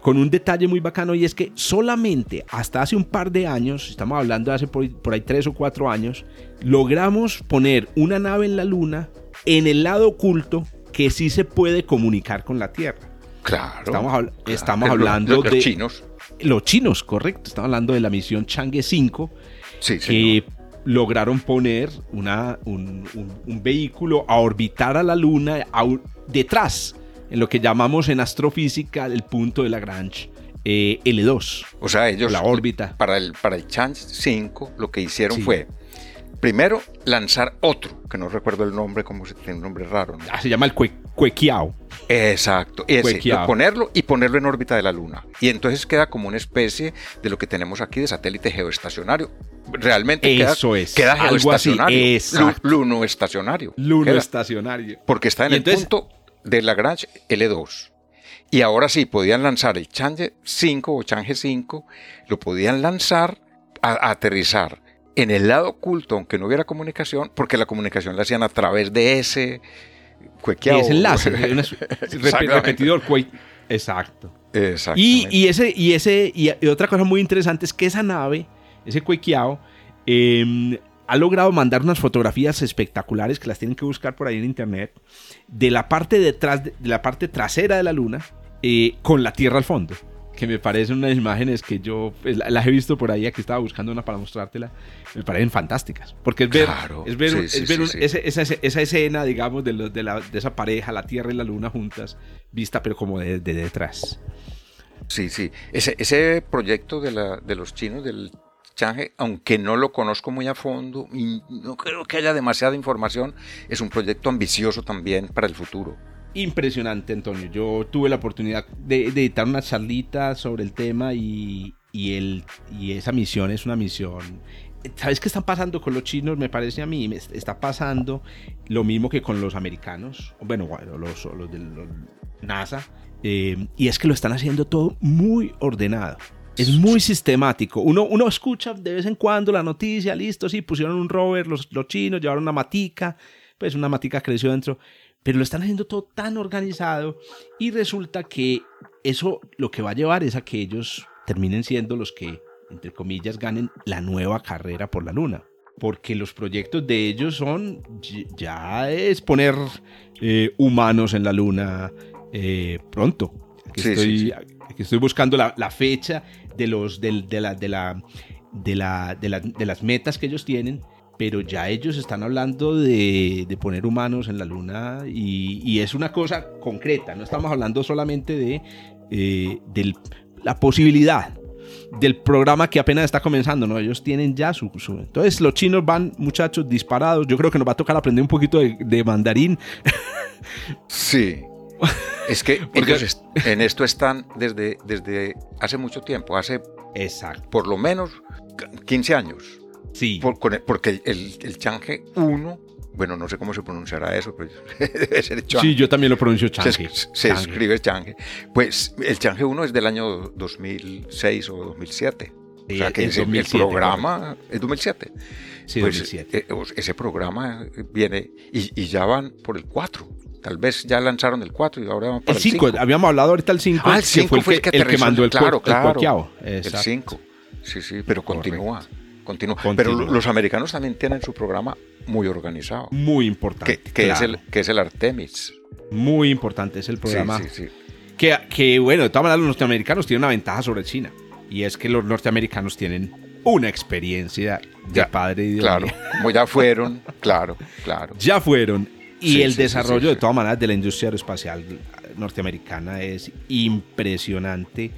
con un detalle muy bacano y es que solamente hasta hace un par de años, estamos hablando de hace por, ahí tres o cuatro años, logramos poner una nave en la Luna en el lado oculto que sí se puede comunicar con la Tierra. Claro. Estamos, estamos hablando de... Los chinos. Los chinos, correcto. Estamos hablando de la misión Chang'e 5. Sí, que lograron poner una, un, vehículo a orbitar a la Luna detrás, en lo que llamamos en astrofísica el punto de Lagrange. Eh, L2. O sea, ellos. La órbita. Para el, para el Chance 5, lo que hicieron fue primero lanzar otro, que no recuerdo el nombre, como se tiene un nombre raro. Ah, se llama el Cuequiao. Exacto, ese, ponerlo y ponerlo en órbita de la Luna. Y entonces queda como una especie de lo que tenemos aquí de satélite geoestacionario. Realmente Eso queda, es, queda geoestacionario. Luno estacionario. Luno estacionario. Porque está en el punto de Lagrange L2. Y ahora sí, podían lanzar el Chang'e 5 o Chang'e 5, lo podían lanzar a aterrizar en el lado oculto, aunque no hubiera comunicación, porque la comunicación la hacían a través de ese cuequeado. Ese enlace, repetidor, Exacto. Y, y, ese, y, ese, y, otra cosa muy interesante es que esa nave, ese cuequeado, em, ha logrado mandar unas fotografías espectaculares que las tienen que buscar por ahí en internet de la parte detrás, de la parte trasera de la luna eh, con la Tierra al fondo que me parecen unas imágenes que yo pues, las he visto por ahí, aquí estaba buscando una para mostrártela, me parecen fantásticas, porque es ver, es ver, es ver esa, esa, escena, digamos, de, de, la, de, esa pareja, la Tierra y la Luna juntas, vista pero como de, detrás. Sí, sí, ese, ese proyecto de, la, de los chinos del Chang'e, aunque no lo conozco muy a fondo y no creo que haya demasiada información, es un proyecto ambicioso también para el futuro impresionante, Antonio. Yo tuve la oportunidad de, editar una charlita sobre el tema y, y, el, y esa misión es una misión ¿Sabes qué está pasando con los chinos? Me parece a mí, está pasando lo mismo que con los americanos, bueno, los, los de NASA, eh, y es que lo están haciendo todo muy ordenado. Es muy sistemático. Uno, uno escucha de vez en cuando la noticia, listo, sí, pusieron un rover los, los chinos, llevaron una matica, pues una matica creció dentro, pero lo están haciendo todo tan organizado y resulta que eso lo que va a llevar es a que ellos terminen siendo los que, entre comillas, ganen la nueva carrera por la luna. Porque los proyectos de ellos son, ya es poner eh, humanos en la luna eh, pronto. Aquí, estoy, estoy buscando la, fecha de, los, de, la, de, la, de, la, de las metas que ellos tienen pero ya ellos están hablando de, poner humanos en la luna y, es una cosa concreta, no estamos hablando solamente de, eh, la posibilidad del programa que apenas está comenzando, ¿no? Ellos tienen ya su, Entonces los chinos van, muchachos, disparados. Yo creo que nos va a tocar aprender un poquito de, mandarín. Sí. Es que ellos en esto están desde, desde hace mucho tiempo, hace Exacto. por lo menos 15 años. Sí. porque el, el Change 1, bueno, no sé cómo se pronunciará eso, pero debe ser Change. Sí, yo también lo pronuncio Change. Se, escribe Change. Pues el Change 1 es del año 2006 o 2007. o sea que ese, el programa es 2007. Sí, 2007. Pues, eh, ese programa viene y, ya van por el 4. Tal vez ya lanzaron el 4 y ahora van por el 5. Habíamos hablado ahorita del 5. Ah, el 5 fue el que, el que, mandó el, claro, claro, El 5. Sí, sí, pero continúa. Pero los americanos también tienen su programa muy organizado. Muy importante. Que, es, el, que es el Artemis. Muy importante, es el programa. Sí, sí, sí. Que, que, bueno, de todas maneras, los norteamericanos tienen una ventaja sobre China. Y es que los norteamericanos tienen una experiencia de padre y de Claro, como ya fueron, claro, claro. Ya fueron. Y el desarrollo, de todas maneras, de la industria aeroespacial norteamericana es impresionante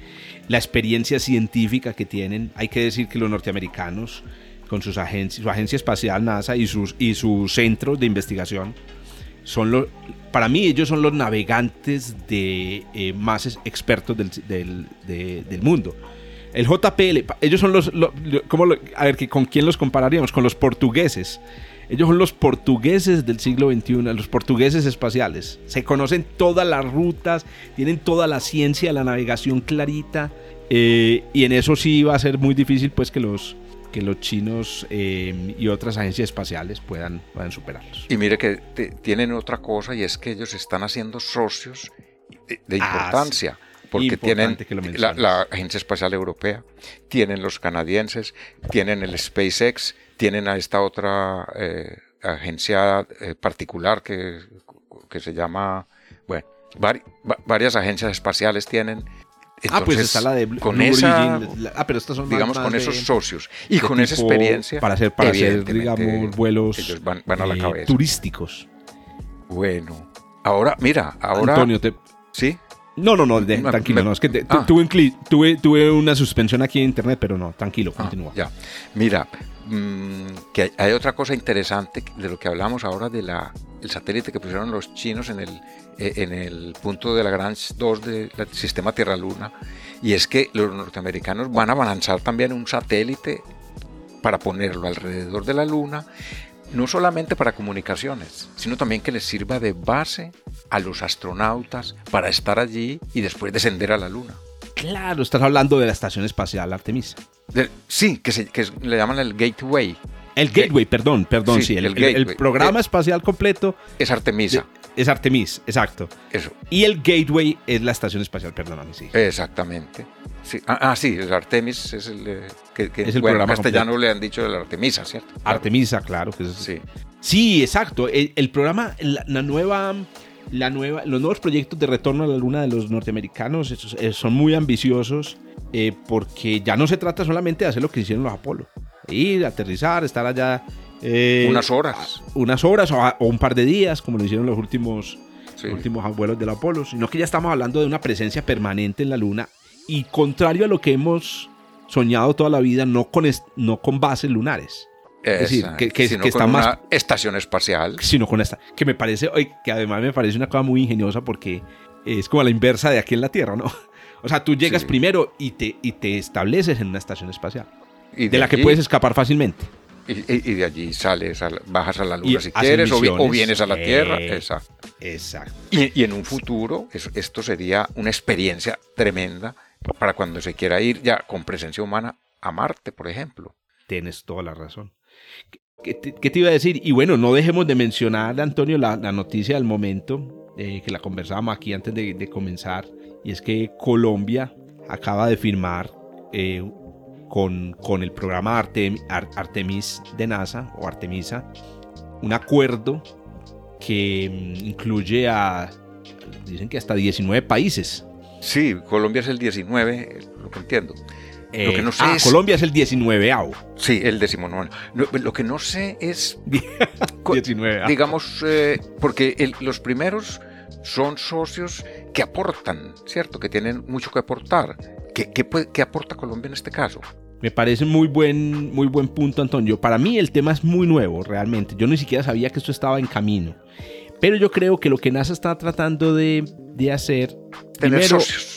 la experiencia científica que tienen. Hay que decir que los norteamericanos, con sus agencias, su agencia espacial NASA y sus, y sus centros de investigación, son los, para mí ellos son los navegantes de eh, más expertos del, del, mundo. El JPL, ellos son los, a ver, ¿con quién los compararíamos? Con los portugueses. Ellos son los portugueses del siglo XXI, los portugueses espaciales. Se conocen todas las rutas, tienen toda la ciencia, la navegación clarita. Eh, y en eso sí va a ser muy difícil pues que los, que los chinos eh, y otras agencias espaciales puedan, puedan superarlos. Y mire que tienen otra cosa y es que ellos están haciendo socios de, ah, importancia. porque tienen la, la, Agencia Espacial Europea, tienen los canadienses, tienen el SpaceX, tienen a esta otra eh, agencia eh, particular que, que, se llama, bueno, varias agencias espaciales tienen. ah, pues está la de con esa, ah, pero estas son digamos con esos socios y con esa experiencia para hacer para hacer digamos vuelos van, a la eh, turísticos. Bueno, ahora mira, ahora Antonio te sí. No, no, no, tranquilo, no, es que ah. tuve, tuve, tuve, una suspensión aquí en internet, pero no, tranquilo, ah, continúa. Ya, mira, Mm, que hay, otra cosa interesante de lo que hablamos ahora de la el satélite que pusieron los chinos en el, eh, en el punto de la Gran 2 del sistema Tierra-Luna y es que los norteamericanos van a lanzar también un satélite para ponerlo alrededor de la Luna no solamente para comunicaciones, sino también que les sirva de base a los astronautas para estar allí y después descender a la Luna. Claro, estás hablando de la Estación Espacial Artemisa. sí, que, se, que le llaman el Gateway. El Gateway, perdón, perdón, sí. el, programa espacial completo. Es Artemisa. es Artemis, exacto. Eso. Y el Gateway es la estación espacial, perdóname, sí. Exactamente. Sí. Ah, ah sí, el Artemis es el, eh, que, es el programa en castellano le han dicho el Artemisa, ¿cierto? Artemisa, claro. Que es, sí. sí, exacto. El, programa, la, nueva la nueva, los nuevos proyectos de retorno a la luna de los norteamericanos eh, son muy ambiciosos eh, porque ya no se trata solamente de hacer lo que hicieron los Apolo. Ir, aterrizar, estar allá. Eh, unas horas. Unas horas o, un par de días, como lo hicieron los últimos, últimos vuelos del Apolo, sino que ya estamos hablando de una presencia permanente en la luna y contrario a lo que hemos soñado toda la vida, no con, no con bases lunares. Es decir, que, que, está más una estación espacial. Sino con esta, que me parece, que además me parece una cosa muy ingeniosa porque es como la inversa de aquí en la Tierra, ¿no? O sea, tú llegas primero y te, y te estableces en una estación espacial, de, la que puedes escapar fácilmente. Y, de allí sales, bajas a la luna si quieres, o, vienes a la Tierra. Exacto. Exacto. Y, en un futuro, esto sería una experiencia tremenda para cuando se quiera ir ya con presencia humana a Marte, por ejemplo. Tienes toda la razón. ¿Qué te, iba a decir? Y bueno, no dejemos de mencionar, Antonio, la, noticia del momento, eh, que la conversábamos aquí antes de, comenzar, y es que Colombia acaba de firmar eh, con, con, el programa Artemis de NASA, o Artemisa, un acuerdo que mm, incluye a, dicen que hasta 19 países. Sí, Colombia es el 19, lo que entiendo lo que no sé ah, Colombia es el 19 avo Sí, el 19 Lo, que no sé es. 19 Digamos, eh, porque los primeros son socios que aportan, ¿cierto? Que tienen mucho que aportar. ¿Qué, qué, aporta Colombia en este caso? Me parece muy buen, muy buen punto, Antonio. Para mí el tema es muy nuevo, realmente. Yo ni siquiera sabía que esto estaba en camino. Pero yo creo que lo que NASA está tratando de, de hacer. Tener socios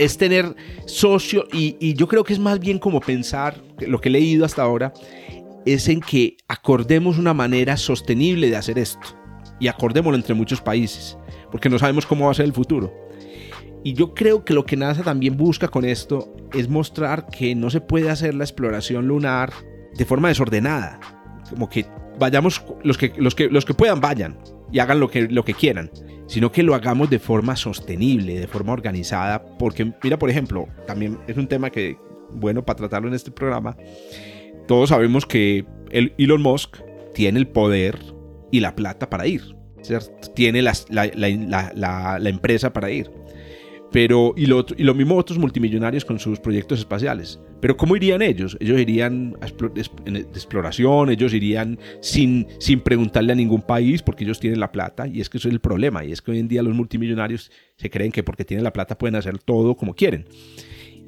es tener socio y, yo creo que es más bien como pensar, lo que he leído hasta ahora, es en que acordemos una manera sostenible de hacer esto. Y acordémoslo entre muchos países, porque no sabemos cómo va a ser el futuro. Y yo creo que lo que NASA también busca con esto es mostrar que no se puede hacer la exploración lunar de forma desordenada, como que vayamos, los que, los que, los que puedan vayan y hagan lo que, lo que quieran sino que lo hagamos de forma sostenible, de forma organizada, porque mira, por ejemplo, también es un tema que, bueno, para tratarlo en este programa, todos sabemos que el Elon Musk tiene el poder y la plata para ir, tiene la, la empresa para ir. Pero, y lo, y lo mismo otros multimillonarios con sus proyectos espaciales. Pero ¿cómo irían ellos? Ellos irían de exploración, ellos irían sin, sin preguntarle a ningún país porque ellos tienen la plata y es que eso es el problema. Y es que hoy en día los multimillonarios se creen que porque tienen la plata pueden hacer todo como quieren.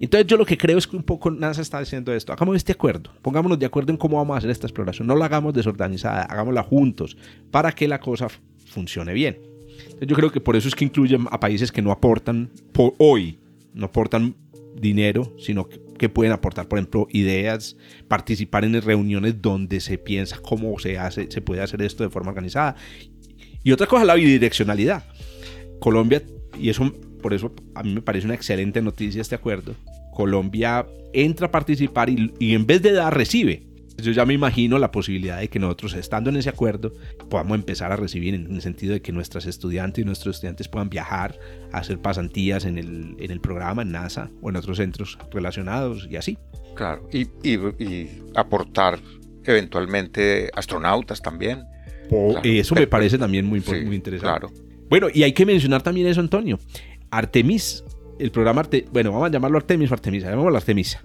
Entonces yo lo que creo es que un poco NASA está diciendo esto. Hagamos este acuerdo. Pongámonos de acuerdo en cómo vamos a hacer esta exploración. No la hagamos desorganizada, hagámosla juntos para que la cosa funcione bien. Yo creo que por eso es que incluyen a países que no aportan por hoy, no aportan dinero, sino que, pueden aportar, por ejemplo, ideas, participar en reuniones donde se piensa cómo se hace, se puede hacer esto de forma organizada. Y otra cosa, la bidireccionalidad. Colombia, y eso por eso a mí me parece una excelente noticia este acuerdo. Colombia entra a participar y, y en vez de dar, recibe. Yo ya me imagino la posibilidad de que nosotros, estando en ese acuerdo, podamos empezar a recibir en el sentido de que nuestras estudiantes y nuestros estudiantes puedan viajar a hacer pasantías en el, en el programa, en NASA o en otros centros relacionados y así. Claro, y, y, aportar eventualmente astronautas también. y eso me parece también muy, muy interesante. Claro. Bueno, y hay que mencionar también eso, Antonio. Artemis, el programa bueno, vamos a llamarlo Artemis o Artemisa, llamémoslo Artemisa.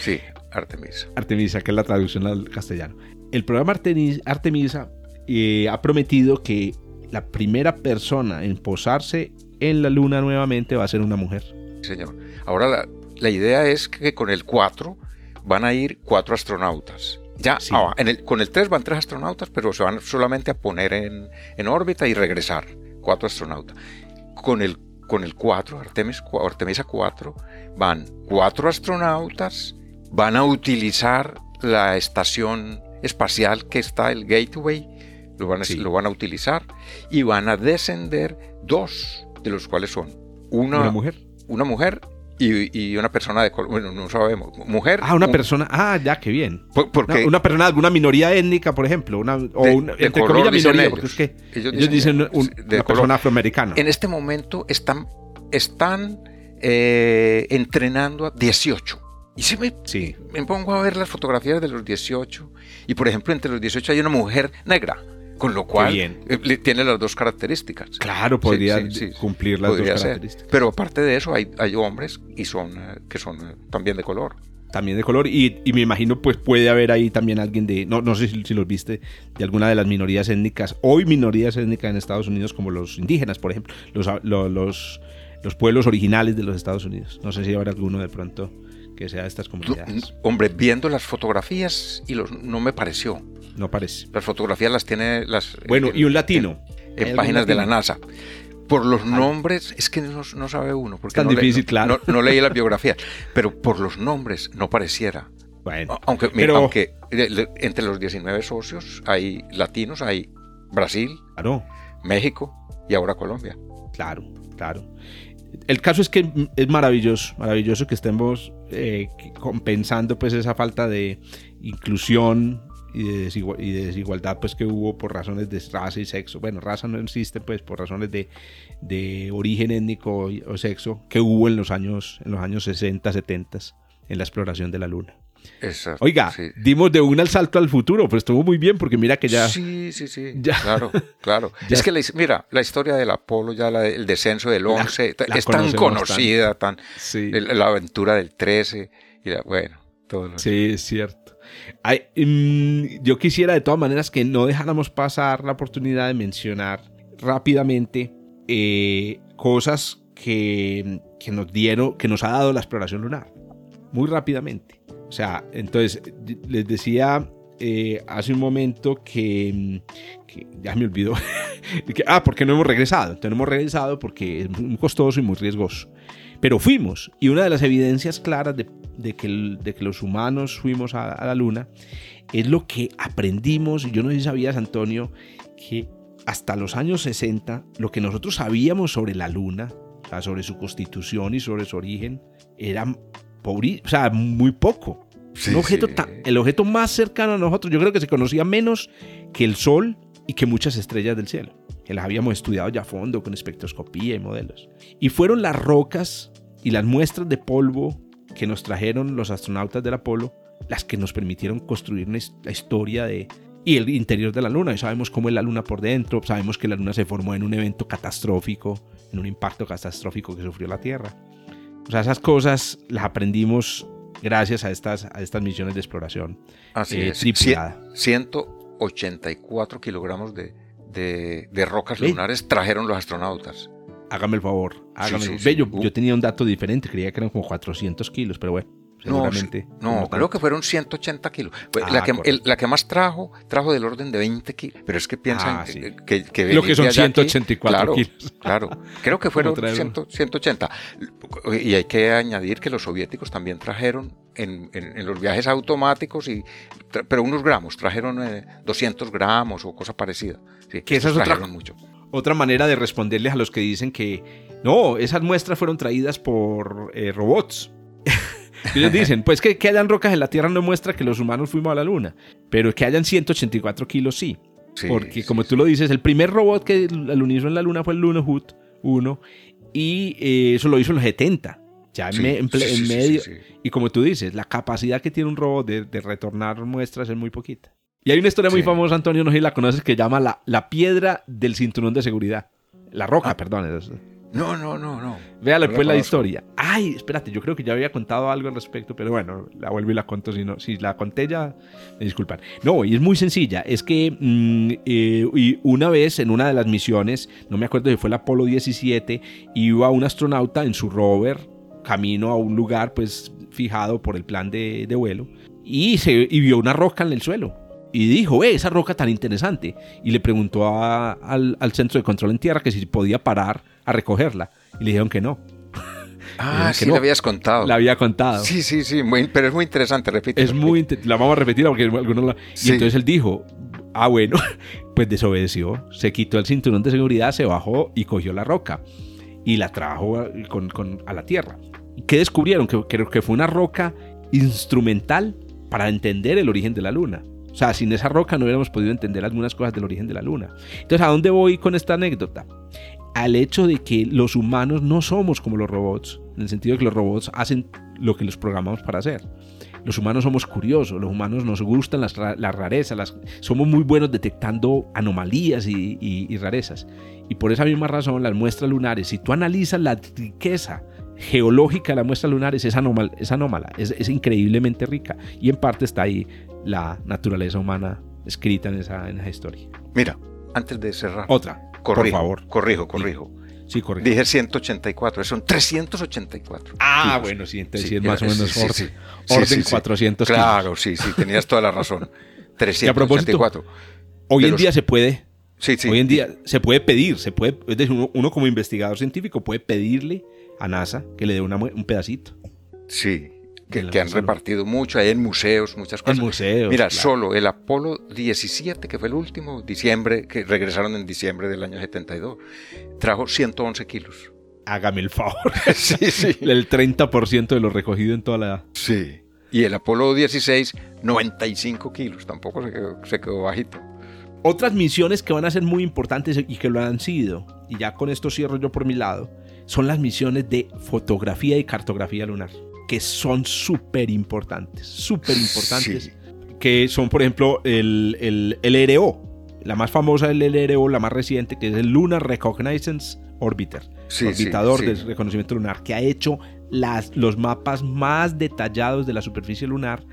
Sí, Artemisa. Artemisa, que es la traducción al castellano. El programa Artemisa eh, ha prometido que la primera persona en posarse en la luna nuevamente va a ser una mujer. Señor. Ahora la, idea es que con el 4 van a ir cuatro astronautas. Ya, ah, con el 3 van tres astronautas, pero se van solamente a poner en, en órbita y regresar. Cuatro astronautas. Con el, con el 4, Artemis, Artemisa 4, van cuatro astronautas van a utilizar la estación espacial que está el Gateway, lo van, a, lo van a utilizar y van a descender dos, de los cuales son una, mujer, una mujer y, y una persona de color, bueno, no sabemos, mujer. Ah, una un- persona. Ah, ya, qué bien. por- porque Una, una persona de alguna minoría étnica, por ejemplo. Una, o De- una, entre color, comillas, minoría, ellos. porque es que Ellos ellos, dicen dicen, un- de una color. persona afroamericana. en este momento están, están eh, entrenando a 18. Y si me, Sí. me pongo a ver las fotografías de los 18, y por ejemplo, entre los 18 hay una mujer negra, con lo cual bien. eh, tiene las dos características. Claro, podría Sí, sí, sí. cumplir las Podría dos ser. características. Pero aparte de eso, hay, hay hombres y son, eh, que son eh, también de color. También de color. Y, y me imagino, pues puede haber ahí también alguien de. No, no sé si, si los viste, de alguna de las minorías étnicas. Hoy minorías étnicas en Estados Unidos, como los indígenas, por ejemplo. Los, lo- los, los pueblos originales de los Estados Unidos. No sé si habrá alguno de pronto que sea de estas comunidades. hombre, viendo las fotografías y los, no me pareció. No parece. Las fotografías las tiene las Bueno, en- y un latino. en, ¿Hay en páginas de la? NASA. Por los nombres, es que no, no sabe uno. Porque tan no le- difícil, no- claro. No, no leí las biografías, pero por los nombres no pareciera. Bueno, Aunque, mira, pero- aunque de- entre los 19 socios hay latinos, hay Brasil, claro. México y ahora Colombia. Claro, claro. El caso es que es maravilloso, maravilloso que estemos eh, compensando pues esa falta de inclusión y de, y de desigualdad pues que hubo por razones de raza y sexo. Bueno, raza no existe pues por razones de, de origen étnico o sexo que hubo en los años en los años 60, 70 en la exploración de la luna. Exacto, Oiga, sí. dimos de un al salto al futuro, pues estuvo muy bien porque mira que ya Sí, sí, sí. Ya. Claro, claro. Ya. Es que, la mira, la historia del Apolo, ya la- el descenso del 11, la es tan conocida, tan, sí. el- la aventura del 13, y bueno, todo lo Sí, es cierto. Ay, mm, yo quisiera de todas maneras que no dejáramos pasar la oportunidad de mencionar rápidamente eh, cosas que, que nos dieron, que nos ha dado la exploración lunar. Muy rápidamente. O sea, entonces, les decía eh, hace un momento que, mm, ya me olvidó. que, ah, porque no hemos regresado. Entonces no hemos regresado porque es muy costoso y muy riesgoso. Pero fuimos, y una de las evidencias claras de, de que, los humanos fuimos a, la luna es lo que aprendimos, yo no sé si sabías, Antonio, que hasta los años 60 lo que nosotros sabíamos sobre la luna, sobre su constitución y sobre su origen, era pobri- o sea, muy poco. Sí, Un objeto sí. tan- el objeto más cercano a nosotros, yo creo que se conocía menos que el Sol y que muchas estrellas del cielo, que las habíamos estudiado ya a fondo con espectroscopía y modelos. Y fueron las rocas y las muestras de polvo que nos trajeron los astronautas del Apolo las que nos permitieron construir la historia de y el interior de la luna. Y sabemos cómo es la luna por dentro, sabemos que la luna se formó en un evento catastrófico, en un impacto catastrófico que sufrió la Tierra. O sea, esas cosas las aprendimos gracias a estas, a estas misiones de exploración. Así eh, es. tripulada. Cien- 184 kilogramos de, de, de rocas Ve. lunares trajeron los astronautas. Hágame el favor. Hágame sí, el- sí. Ve, yo, Uh. yo tenía un dato diferente, creía que eran como 400 kilos, pero bueno, No, seguramente. no, creo que fueron 180 kilos. Pues Ah, la, que, correcto. el- la que más trajo, trajo del orden de 20 kilos. Pero es que piensan Ah, sí. que, que, que Lo que son de allá aquí- 184 claro, kilos. Claro, creo que fueron Como traer 100 180. Y hay que añadir que los soviéticos también trajeron en, en- en los viajes automáticos, y, pero unos gramos, trajeron eh, 200 gramos o cosa parecida. Sí, Que esa es otra- mucho. Otra manera de responderles a los que dicen que no, esas muestras fueron traídas por eh, robots. Ellos dicen, pues que, que hayan rocas en la Tierra no muestra que los humanos fuimos a la Luna, pero que hayan 184 kilos sí. Sí, Porque como sí. tú lo dices, el primer robot que alunizó en la Luna fue el Lunohut 1 y eh, eso lo hizo en los 70. Ya en, me- medio. Y como tú dices, la capacidad que tiene un robot de, de retornar muestras es muy poquita. Y hay una historia muy famosa, Antonio, no sé si la conoces, que llama la, la piedra del cinturón de seguridad. La roca, Ah. perdón. No, no, no, no. Véale No la pues la historia. Ay, espérate, yo creo que ya había contado algo al respecto, pero bueno, la vuelvo y la conto. Si, no, si la conté ya, me disculpan. No, y es muy sencilla. Es que mm, eh, y una vez en una de las misiones, no me acuerdo si fue el Apolo 17, iba un astronauta en su rover camino a un lugar pues fijado por el plan de, de vuelo y, se, y vio una roca en el suelo. Y dijo, eh, esa roca tan interesante. Y le preguntó a- al, al centro de control en tierra que si podía parar a recogerla. Y le dijeron que no. Ah, que sí, no. le habías contado. La había contado. Sí, sí, sí, muy- pero es muy interesante, repite. Es muy... La vamos a repetir porque algunos la... Y entonces él dijo, ah, bueno, pues desobedeció. Se quitó el cinturón de seguridad, se bajó y cogió la roca. Y la trajo a- con- con- a la tierra. ¿Qué descubrieron? Que, creo que fue una roca instrumental para entender el origen de la luna. O sea, sin esa roca no hubiéramos podido entender algunas cosas del origen de la luna. Entonces, ¿a dónde voy con esta anécdota? Al hecho de que los humanos no somos como los robots, en el sentido de que los robots hacen lo que los programamos para hacer. Los humanos somos curiosos, los humanos nos gustan las, rarezas, las, somos muy buenos detectando anomalías y, rarezas. Y por esa misma razón las muestras lunares, si tú analizas la riqueza geológica de las muestras lunares, es, es anómala, es, increíblemente rica. Y en parte está ahí la naturaleza humana escrita en esa, en esa historia. Mira, antes de cerrar. Otra, por favor. Corrijo, corrijo. Sí, correcto. Dije 184, son 384. Ah, bueno, sí, entonces sí, es más o menos orden, 400 Claro, sí, sí, tenías toda la razón. 384. hoy en día se puede, sí, sí, hoy en día se puede pedir, se puede, es decir, uno, como investigador científico puede pedirle a NASA que le dé un pedacito. Sí, que, han repartido mucho, hay en museos, muchas cosas. En museos. Mira, solo el Apolo 17, que fue el último, diciembre, que regresaron en diciembre del año 72, trajo 111 kilos. Hágame el favor. sí, sí. El 30% de lo recogido en toda la... Sí. Y el Apolo 16, 95 kilos, tampoco se quedó, se quedó bajito. Otras misiones que van a ser muy importantes y que lo han sido, y ya con esto cierro yo por mi lado, son las misiones de fotografía y cartografía lunar que son súper importantes, súper importantes, que son, por ejemplo, el, el, LRO, la más famosa del LRO, la más reciente, que es el Lunar Reconnaissance Orbiter, orbitador de reconocimiento lunar, que ha hecho las, los mapas más detallados de la superficie lunar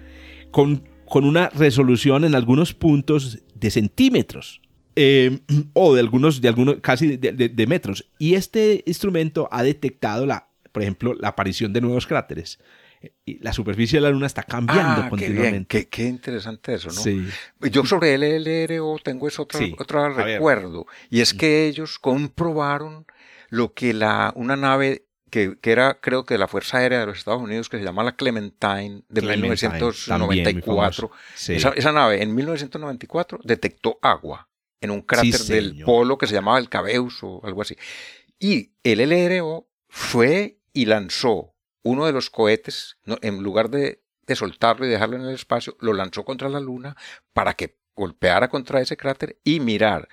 con, con una resolución en algunos puntos de centímetros. Eh, o de algunos, de algunos casi de, de metros. Y este instrumento ha detectado la por ejemplo, la aparición de nuevos cráteres. La superficie de la Luna está cambiando ah, continuamente. Qué, interesante eso, ¿no? Sí. Yo sobre el LRO tengo eso otro, recuerdo. Y es que ellos comprobaron lo que la, una nave que, era, creo que de la Fuerza Aérea de los Estados Unidos, que se llama la Clementine, de 1994. esa, esa, nave en 1994 detectó agua en un cráter del polo que se llamaba el Cabeus o algo así. Y el LRO fue y lanzó uno de los cohetes, en lugar de, soltarlo y dejarlo en el espacio, lo lanzó contra la Luna para que golpeara contra ese cráter y mirar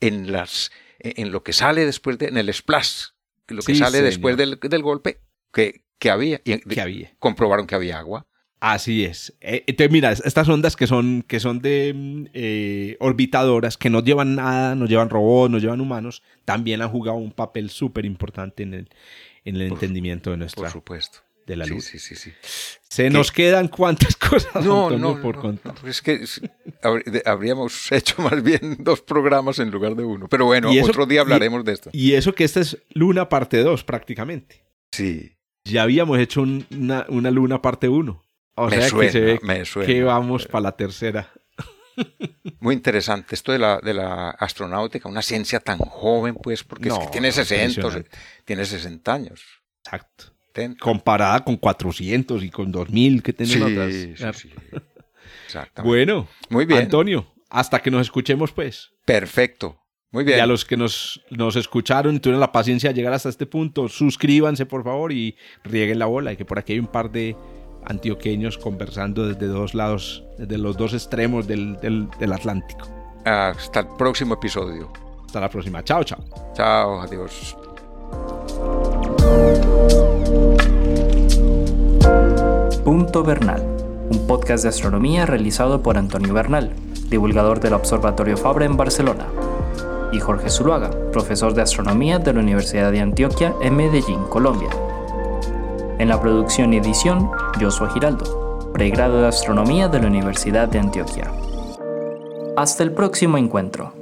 en, las, en lo que sale después de, en el splash, lo que sale después del, golpe, que, que había. Y que había. Comprobaron que había agua. Así es. Eh, entonces, mira, estas ondas que son, que son de eh, orbitadoras, que no llevan nada, no llevan robots, no llevan humanos, también han jugado un papel súper importante en el, en el entendimiento de nuestra. Por supuesto. De la luz. Sí, sí, sí. Se nos quedan cuántas cosas no, no, por contar. es que habríamos hecho más bien dos programas en lugar de uno. Pero bueno, otro día hablaremos de esto. Y eso que esta es Luna parte 2 prácticamente. Sí. Ya habíamos hecho una, una, Luna parte 1. O me sea suena, que se ve me suena, que vamos para la tercera. Muy interesante esto de la, de la astronáutica, una ciencia tan joven, pues, porque es que tiene 60, tiene 60 años. Exacto. Comparada con 400 y con 2000 que tenemos sí, Bueno, muy bien. Antonio, hasta que nos escuchemos, pues. Perfecto. Muy bien. Y a los que nos, nos escucharon y tuvieron la paciencia de llegar hasta este punto, suscríbanse, por favor, y rieguen la bola, y que por aquí hay un par de antioqueños conversando desde dos lados, desde los dos extremos del, Atlántico. Hasta el próximo episodio. Hasta la próxima. Chao, chao. Chao, adiós. Punto Bernal, un podcast de astronomía realizado por Antonio Bernal, divulgador del Observatorio Fabra en Barcelona, y Jorge Zuluaga, profesor de astronomía de la Universidad de Antioquia en Medellín, Colombia. En la producción y edición, Joshua Giraldo, pregrado de Astronomía de la Universidad de Antioquia. Hasta el próximo encuentro.